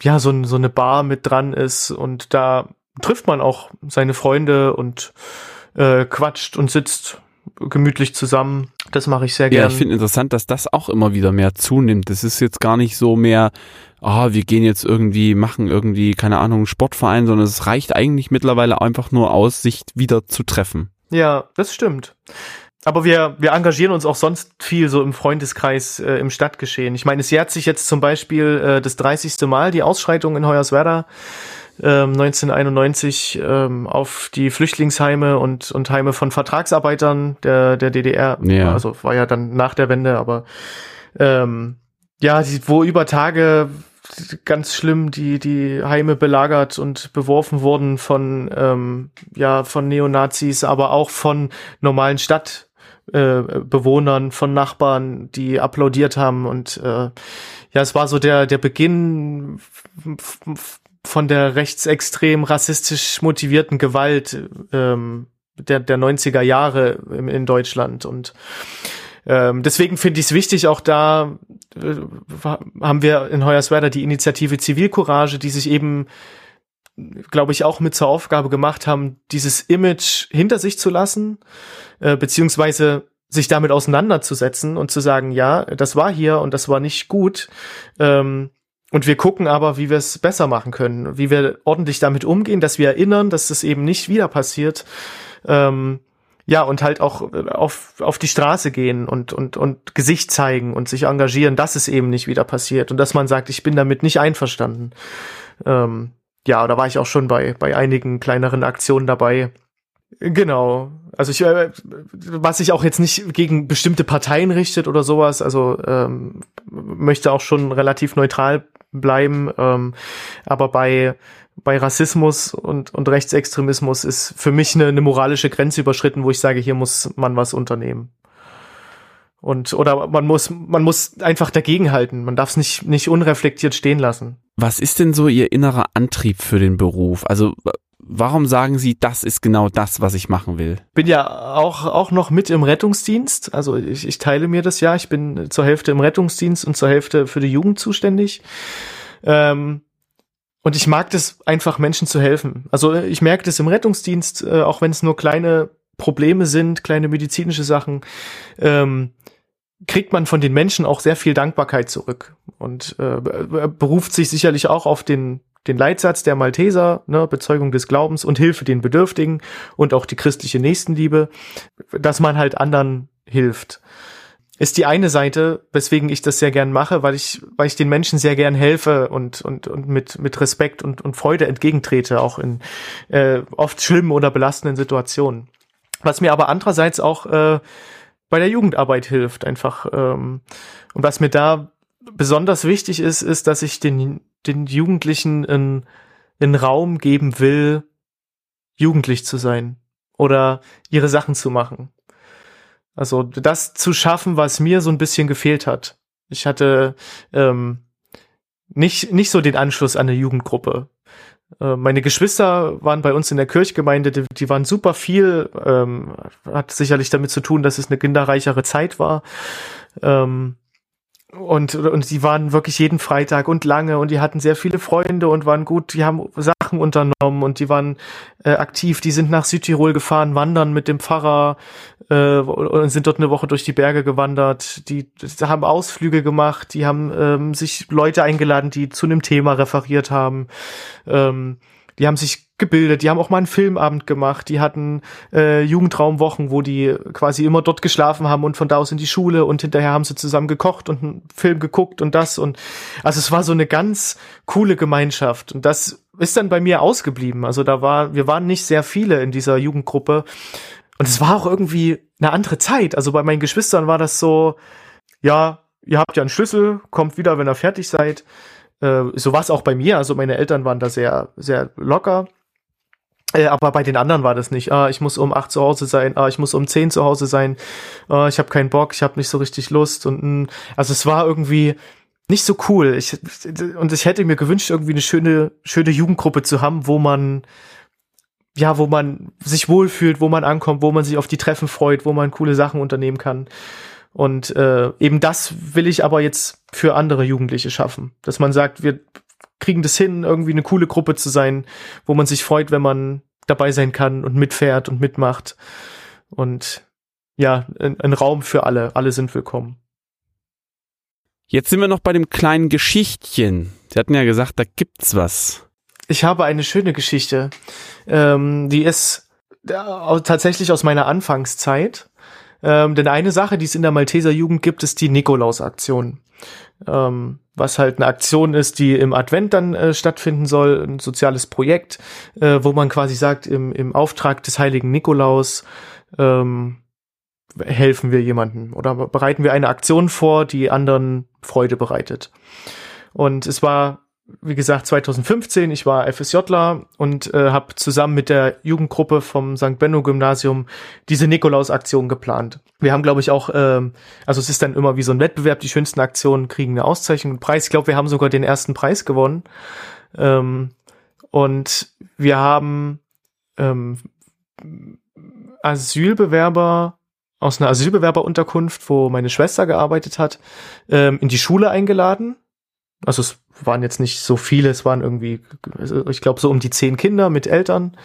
ja, so, ein, so eine Bar mit dran ist und da trifft man auch seine Freunde und äh, quatscht und sitzt gemütlich zusammen. Das mache ich sehr Ja, gerne. ich finde interessant, dass das auch immer wieder mehr zunimmt. Das ist jetzt gar nicht so mehr, ah, wir gehen jetzt irgendwie, machen irgendwie, keine Ahnung, Sportverein, sondern es reicht eigentlich mittlerweile einfach nur aus, sich wieder zu treffen. Ja, das stimmt. Aber wir, wir engagieren uns auch sonst viel so im Freundeskreis äh, im Stadtgeschehen. Ich meine, es jährt sich jetzt zum Beispiel äh, das 30. Mal die Ausschreitung in Hoyerswerda ähm, 1991 ähm, auf die Flüchtlingsheime und, und Heime von Vertragsarbeitern der, der DDR. Ja. Also war ja dann nach der Wende, aber ähm, ja, die, wo über Tage ganz schlimm die die Heime belagert und beworfen wurden von ähm, ja von Neonazis, aber auch von normalen Stadtbewohnern, von Nachbarn, die applaudiert haben. Und äh, ja, es war so der der Beginn von der rechtsextrem rassistisch motivierten Gewalt ähm, der der 90er Jahre in, in Deutschland. Und ähm, deswegen finde ich es wichtig, auch da äh, haben wir in Hoyerswerda die Initiative Zivilcourage, die sich eben, glaube ich, auch mit zur Aufgabe gemacht haben, dieses Image hinter sich zu lassen, äh, beziehungsweise sich damit auseinanderzusetzen und zu sagen, ja, das war hier und das war nicht gut. Ähm, und wir gucken aber, wie wir es besser machen können, wie wir ordentlich damit umgehen, dass wir erinnern, dass das eben nicht wieder passiert. Ähm, ja, und halt auch äh, auf, auf die Straße gehen und, und, und Gesicht zeigen und sich engagieren, dass es eben nicht wieder passiert und dass man sagt, ich bin damit nicht einverstanden. Ähm, ja, da war ich auch schon bei, bei einigen kleineren Aktionen dabei. Genau. Also ich, äh, was sich auch jetzt nicht gegen bestimmte Parteien richtet oder sowas, also ähm, möchte auch schon relativ neutral bleiben. Ähm, aber bei bei Rassismus und, und Rechtsextremismus ist für mich eine, eine moralische Grenze überschritten, wo ich sage, hier muss man was unternehmen. Und, oder man muss, man muss einfach dagegenhalten. Man darf es nicht, nicht unreflektiert stehen lassen. Was ist denn so Ihr innerer Antrieb für den Beruf? Also warum sagen Sie, das ist genau das, was ich machen will? Bin ja auch, auch noch mit im Rettungsdienst. Also ich, ich teile mir das ja. Ich bin zur Hälfte im Rettungsdienst und zur Hälfte für die Jugend zuständig. Ähm, und ich mag das einfach, Menschen zu helfen. Also ich merke das im Rettungsdienst, äh, auch wenn es nur kleine Probleme sind, kleine medizinische Sachen, ähm, kriegt man von den Menschen auch sehr viel Dankbarkeit zurück und äh, be- beruft sich sicherlich auch auf den den Leitsatz der Malteser, ne, Bezeugung des Glaubens und Hilfe den Bedürftigen und auch die christliche Nächstenliebe, dass man halt anderen hilft. Ist die eine Seite, weswegen ich das sehr gern mache, weil ich, weil ich den Menschen sehr gern helfe und, und, und mit, mit Respekt und, und Freude entgegentrete, auch in äh, oft schlimmen oder belastenden Situationen. Was mir aber andererseits auch äh, bei der Jugendarbeit hilft, einfach. Ähm, und was mir da besonders wichtig ist, ist, dass ich den, den Jugendlichen einen, einen Raum geben will, jugendlich zu sein oder ihre Sachen zu machen. Also das zu schaffen, was mir so ein bisschen gefehlt hat. Ich hatte ähm, nicht, nicht so den Anschluss an eine Jugendgruppe. Äh, meine Geschwister waren bei uns in der Kirchgemeinde, die, die waren super viel, ähm, hat sicherlich damit zu tun, dass es eine kinderreichere Zeit war. Ähm, und, und die waren wirklich jeden Freitag und lange und die hatten sehr viele Freunde und waren gut, die haben Sachen unternommen und die waren äh, aktiv, die sind nach Südtirol gefahren, wandern mit dem Pfarrer äh, und sind dort eine Woche durch die Berge gewandert, die, die haben Ausflüge gemacht, die haben ähm, sich Leute eingeladen, die zu einem Thema referiert haben. Ähm, die haben sich gebildet, die haben auch mal einen Filmabend gemacht, die hatten äh, Jugendraumwochen, wo die quasi immer dort geschlafen haben und von da aus in die Schule und hinterher haben sie zusammen gekocht und einen Film geguckt und das und also es war so eine ganz coole Gemeinschaft und das ist dann bei mir ausgeblieben. Also da war, wir waren nicht sehr viele in dieser Jugendgruppe und es war auch irgendwie eine andere Zeit. Also bei meinen Geschwistern war das so, ja, ihr habt ja einen Schlüssel, kommt wieder, wenn ihr fertig seid. Äh, so war es auch bei mir. Also meine Eltern waren da sehr, sehr locker. Äh, aber bei den anderen war das nicht. Ah, ich muss um acht zu Hause sein. Ah, ich muss um zehn zu Hause sein. Ah, ich habe keinen Bock. Ich habe nicht so richtig Lust. Und mh, also es war irgendwie nicht so cool. Ich, und ich hätte mir gewünscht, irgendwie eine schöne, schöne Jugendgruppe zu haben, wo man ja, wo man sich wohlfühlt, wo man ankommt, wo man sich auf die Treffen freut, wo man coole Sachen unternehmen kann. Und äh, eben das will ich aber jetzt für andere Jugendliche schaffen. Dass man sagt, wir kriegen das hin, irgendwie eine coole Gruppe zu sein, wo man sich freut, wenn man dabei sein kann und mitfährt und mitmacht. Und ja, ein, ein Raum für alle. Alle sind willkommen. Jetzt sind wir noch bei dem kleinen Geschichtchen. Sie hatten ja gesagt, da gibt's was. Ich habe eine schöne Geschichte. Ähm, die ist äh, tatsächlich aus meiner Anfangszeit. Ähm, denn eine Sache, die es in der Malteser Jugend gibt, ist die Nikolaus-Aktion. Ähm, was halt eine Aktion ist, die im Advent dann äh, stattfinden soll, ein soziales Projekt, äh, wo man quasi sagt, im, im Auftrag des heiligen Nikolaus ähm, helfen wir jemanden oder bereiten wir eine Aktion vor, die anderen Freude bereitet. Und es war, wie gesagt, 2015, ich war FSJler und äh, habe zusammen mit der Jugendgruppe vom St. Benno Gymnasium diese Nikolaus-Aktion geplant. Wir haben, glaube ich, auch, ähm, also es ist dann immer wie so ein Wettbewerb, die schönsten Aktionen kriegen eine Auszeichnung, einen Preis. Ich glaube, wir haben sogar den ersten Preis gewonnen. Ähm, und wir haben ähm, Asylbewerber aus einer Asylbewerberunterkunft, wo meine Schwester gearbeitet hat, ähm, in die Schule eingeladen. Also es waren jetzt nicht so viele, es waren irgendwie, ich glaube, so um die zehn Kinder mit Eltern,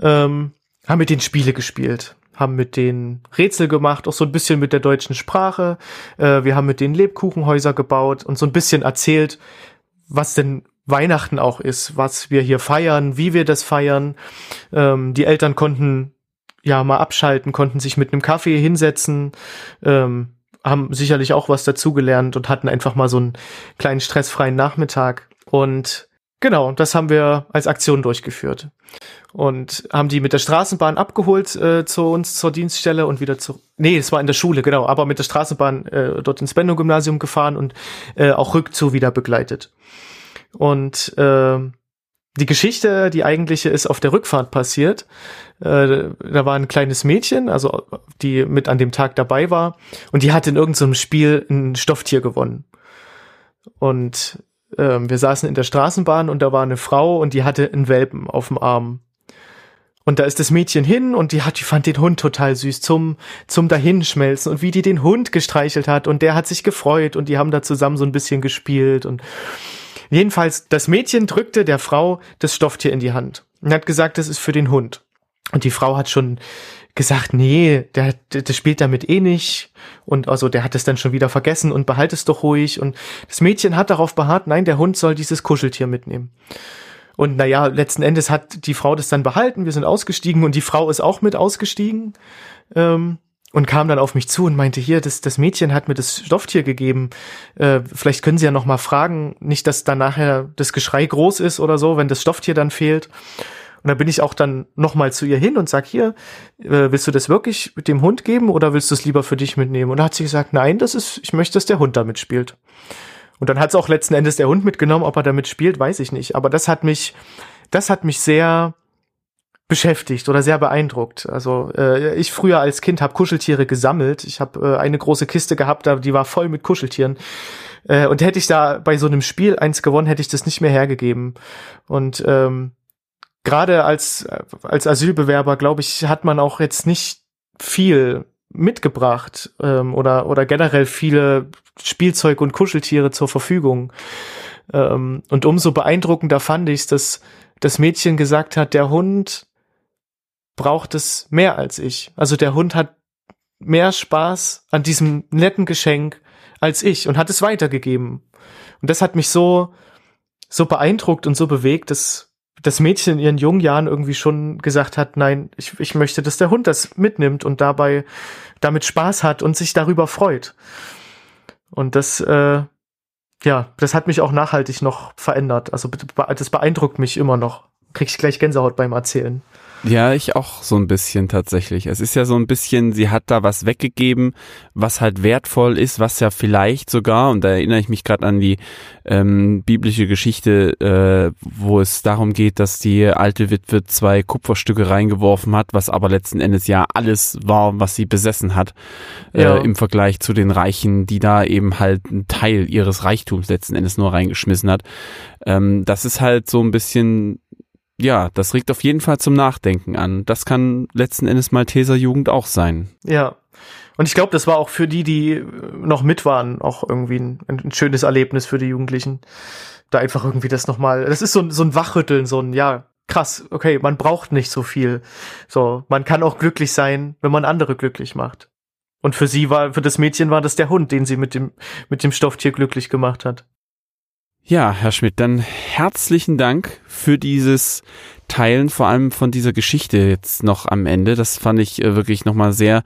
ähm, haben mit denen Spiele gespielt, haben mit denen Rätsel gemacht, auch so ein bisschen mit der deutschen Sprache. Äh, wir haben mit denen Lebkuchenhäuser gebaut und so ein bisschen erzählt, was denn Weihnachten auch ist, was wir hier feiern, wie wir das feiern. Ähm, die Eltern konnten ja mal abschalten, konnten sich mit einem Kaffee hinsetzen, ähm, haben sicherlich auch was dazugelernt und hatten einfach mal so einen kleinen stressfreien Nachmittag. Und genau, das haben wir als Aktion durchgeführt. Und haben die mit der Straßenbahn abgeholt äh, zu uns zur Dienststelle und wieder zu. Nee, es war in der Schule, genau, aber mit der Straßenbahn äh, dort ins Benno-Gymnasium gefahren und äh, auch rückzu wieder begleitet. Und äh, die Geschichte, die eigentliche, ist auf der Rückfahrt passiert. Äh, da war ein kleines Mädchen, also die mit an dem Tag dabei war, und die hat in irgendeinem Spiel ein Stofftier gewonnen. Und ähm, wir saßen in der Straßenbahn und da war eine Frau und die hatte einen Welpen auf dem Arm. Und da ist das Mädchen hin und die hat, die fand den Hund total süß zum, zum Dahinschmelzen und wie die den Hund gestreichelt hat und der hat sich gefreut und die haben da zusammen so ein bisschen gespielt und Jedenfalls, das Mädchen drückte der Frau das Stofftier in die Hand und hat gesagt, das ist für den Hund. Und die Frau hat schon gesagt, nee, der, der, spielt damit eh nicht. Und also der hat es dann schon wieder vergessen und behalt es doch ruhig. Und das Mädchen hat darauf beharrt, nein, der Hund soll dieses Kuscheltier mitnehmen. Und naja, letzten Endes hat die Frau das dann behalten. Wir sind ausgestiegen und die Frau ist auch mit ausgestiegen. Ähm, und kam dann auf mich zu und meinte, hier, das, das Mädchen hat mir das Stofftier gegeben. Äh, vielleicht können Sie ja noch mal fragen, nicht, dass dann nachher das Geschrei groß ist oder so, wenn das Stofftier dann fehlt. Und da bin ich auch dann noch mal zu ihr hin und sag, hier, äh, willst du das wirklich mit dem Hund geben oder willst du es lieber für dich mitnehmen? Und da hat sie gesagt, nein, das ist, ich möchte, dass der Hund damit spielt. Und dann hat es auch letzten Endes der Hund mitgenommen, ob er damit spielt, weiß ich nicht. Aber das hat mich, das hat mich sehr, beschäftigt oder sehr beeindruckt. Also äh, ich früher als Kind habe Kuscheltiere gesammelt. Ich habe äh, eine große Kiste gehabt, die war voll mit Kuscheltieren. Äh, und hätte ich da bei so einem Spiel eins gewonnen, hätte ich das nicht mehr hergegeben. Und ähm, gerade als als Asylbewerber, glaube ich, hat man auch jetzt nicht viel mitgebracht ähm, oder oder generell viele Spielzeug und Kuscheltiere zur Verfügung. Ähm, und umso beeindruckender fand ich dass das Mädchen gesagt hat, der Hund braucht es mehr als ich. Also der Hund hat mehr Spaß an diesem netten Geschenk als ich und hat es weitergegeben. Und das hat mich so, so beeindruckt und so bewegt, dass das Mädchen in ihren jungen Jahren irgendwie schon gesagt hat, nein, ich, ich möchte, dass der Hund das mitnimmt und dabei damit Spaß hat und sich darüber freut. Und das, äh, ja, das hat mich auch nachhaltig noch verändert. Also das beeindruckt mich immer noch. Krieg ich gleich Gänsehaut beim Erzählen. Ja, ich auch so ein bisschen tatsächlich. Es ist ja so ein bisschen, sie hat da was weggegeben, was halt wertvoll ist, was ja vielleicht sogar, und da erinnere ich mich gerade an die ähm, biblische Geschichte, äh, wo es darum geht, dass die alte Witwe zwei Kupferstücke reingeworfen hat, was aber letzten Endes ja alles war, was sie besessen hat, äh, ja. im Vergleich zu den Reichen, die da eben halt einen Teil ihres Reichtums letzten Endes nur reingeschmissen hat. Ähm, das ist halt so ein bisschen ja, das regt auf jeden Fall zum Nachdenken an. Das kann letzten Endes Malteser Jugend auch sein. Ja. Und ich glaube, das war auch für die, die noch mit waren, auch irgendwie ein, ein schönes Erlebnis für die Jugendlichen. Da einfach irgendwie das nochmal, das ist so, so ein Wachrütteln, so ein, ja, krass, okay, man braucht nicht so viel. So, man kann auch glücklich sein, wenn man andere glücklich macht. Und für sie war, für das Mädchen war das der Hund, den sie mit dem, mit dem Stofftier glücklich gemacht hat. Ja, Herr Schmidt, dann herzlichen Dank für dieses Teilen, vor allem von dieser Geschichte jetzt noch am Ende. Das fand ich äh, wirklich nochmal sehr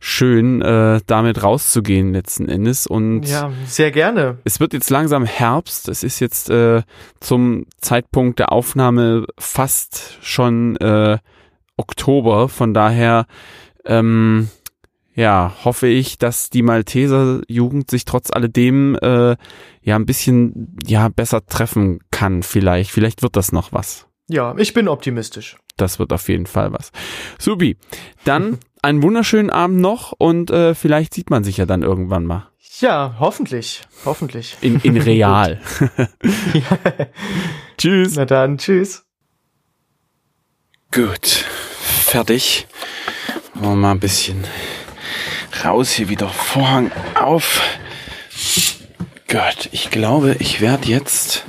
schön, äh, damit rauszugehen letzten Endes. Und Ja, sehr gerne. es wird jetzt langsam Herbst. Es ist jetzt äh, zum Zeitpunkt der Aufnahme fast schon äh, Oktober. Von daher, ähm, ja, hoffe ich, dass die Malteser Jugend sich trotz alledem äh, ja ein bisschen ja besser treffen kann. Vielleicht, vielleicht wird das noch was. Ja, ich bin optimistisch. Das wird auf jeden Fall was. Subi, dann einen wunderschönen Abend noch und äh, vielleicht sieht man sich ja dann irgendwann mal. Ja, hoffentlich. Hoffentlich. In, in real. Tschüss. Na dann, tschüss. Gut, fertig. Wollen wir mal ein bisschen raus hier wieder. Vorhang auf. Gott, ich glaube, ich werde jetzt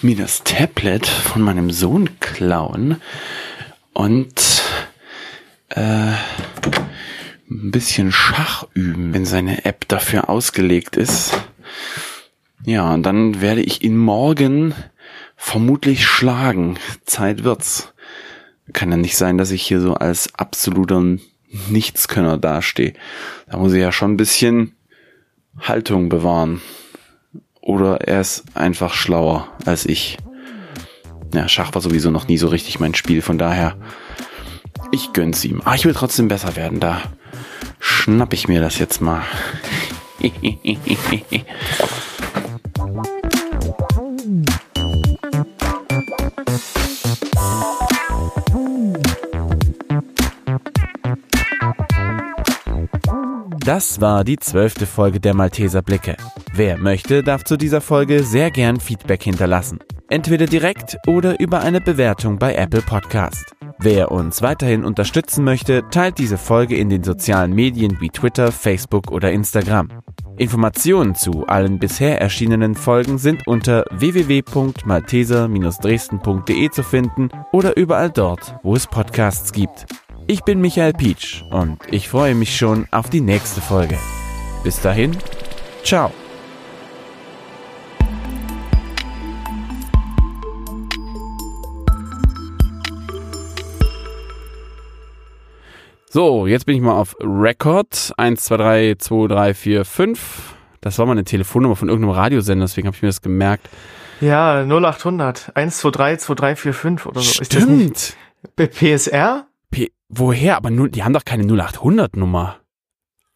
mir das Tablet von meinem Sohn klauen und äh, ein bisschen Schach üben, wenn seine App dafür ausgelegt ist. Ja, und dann werde ich ihn morgen vermutlich schlagen. Zeit wird's. Kann ja nicht sein, dass ich hier so als absoluter Nichtskönner dastehe. Da muss ich ja schon ein bisschen Haltung bewahren. Oder er ist einfach schlauer als ich. Ja, Schach war sowieso noch nie so richtig mein Spiel, von daher, ich gönn's ihm. Ah, ich will trotzdem besser werden, da schnapp ich mir das jetzt mal. Das war die zwölfte Folge der Malteser Blicke. Wer möchte, darf zu dieser Folge sehr gern Feedback hinterlassen. Entweder direkt oder über eine Bewertung bei Apple Podcast. Wer uns weiterhin unterstützen möchte, teilt diese Folge in den sozialen Medien wie Twitter, Facebook oder Instagram. Informationen zu allen bisher erschienenen Folgen sind unter www.malteser-dresden.de zu finden oder überall dort, wo es Podcasts gibt. Ich bin Michael Pietsch und ich freue mich schon auf die nächste Folge. Bis dahin, ciao. So, jetzt bin ich mal auf Record. 1, 2, 3, 2, 3, 4, 5. Das war mal eine Telefonnummer von irgendeinem Radiosender, deswegen habe ich mir das gemerkt. Ja, 0800 123 2345 oder so. Ist das nicht Stimmt. PSR? P Woher? Aber nur, die haben doch keine 0800-Nummer.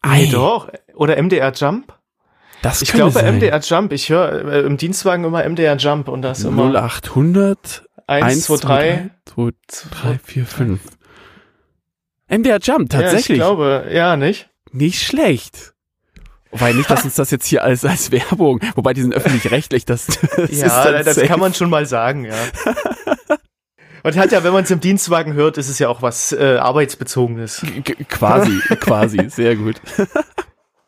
Nee, doch. Oder MDR Jump? Das Ich glaube sein. MDR Jump. Ich höre äh, im Dienstwagen immer MDR Jump und da ist immer 0800 1, 2, 3. 2, 3, 4, 5. MDR Jump, Ja, ich tatsächlich. glaube, ja, nicht? Nicht schlecht. Wobei nicht, dass uns das jetzt hier als, als Werbung, wobei die sind öffentlich-rechtlich, das, das ist Ja, das kann man schon mal sagen, ja. Und hat ja, wenn man es im Dienstwagen hört, ist es ja auch was äh, Arbeitsbezogenes. G- quasi, quasi, sehr gut.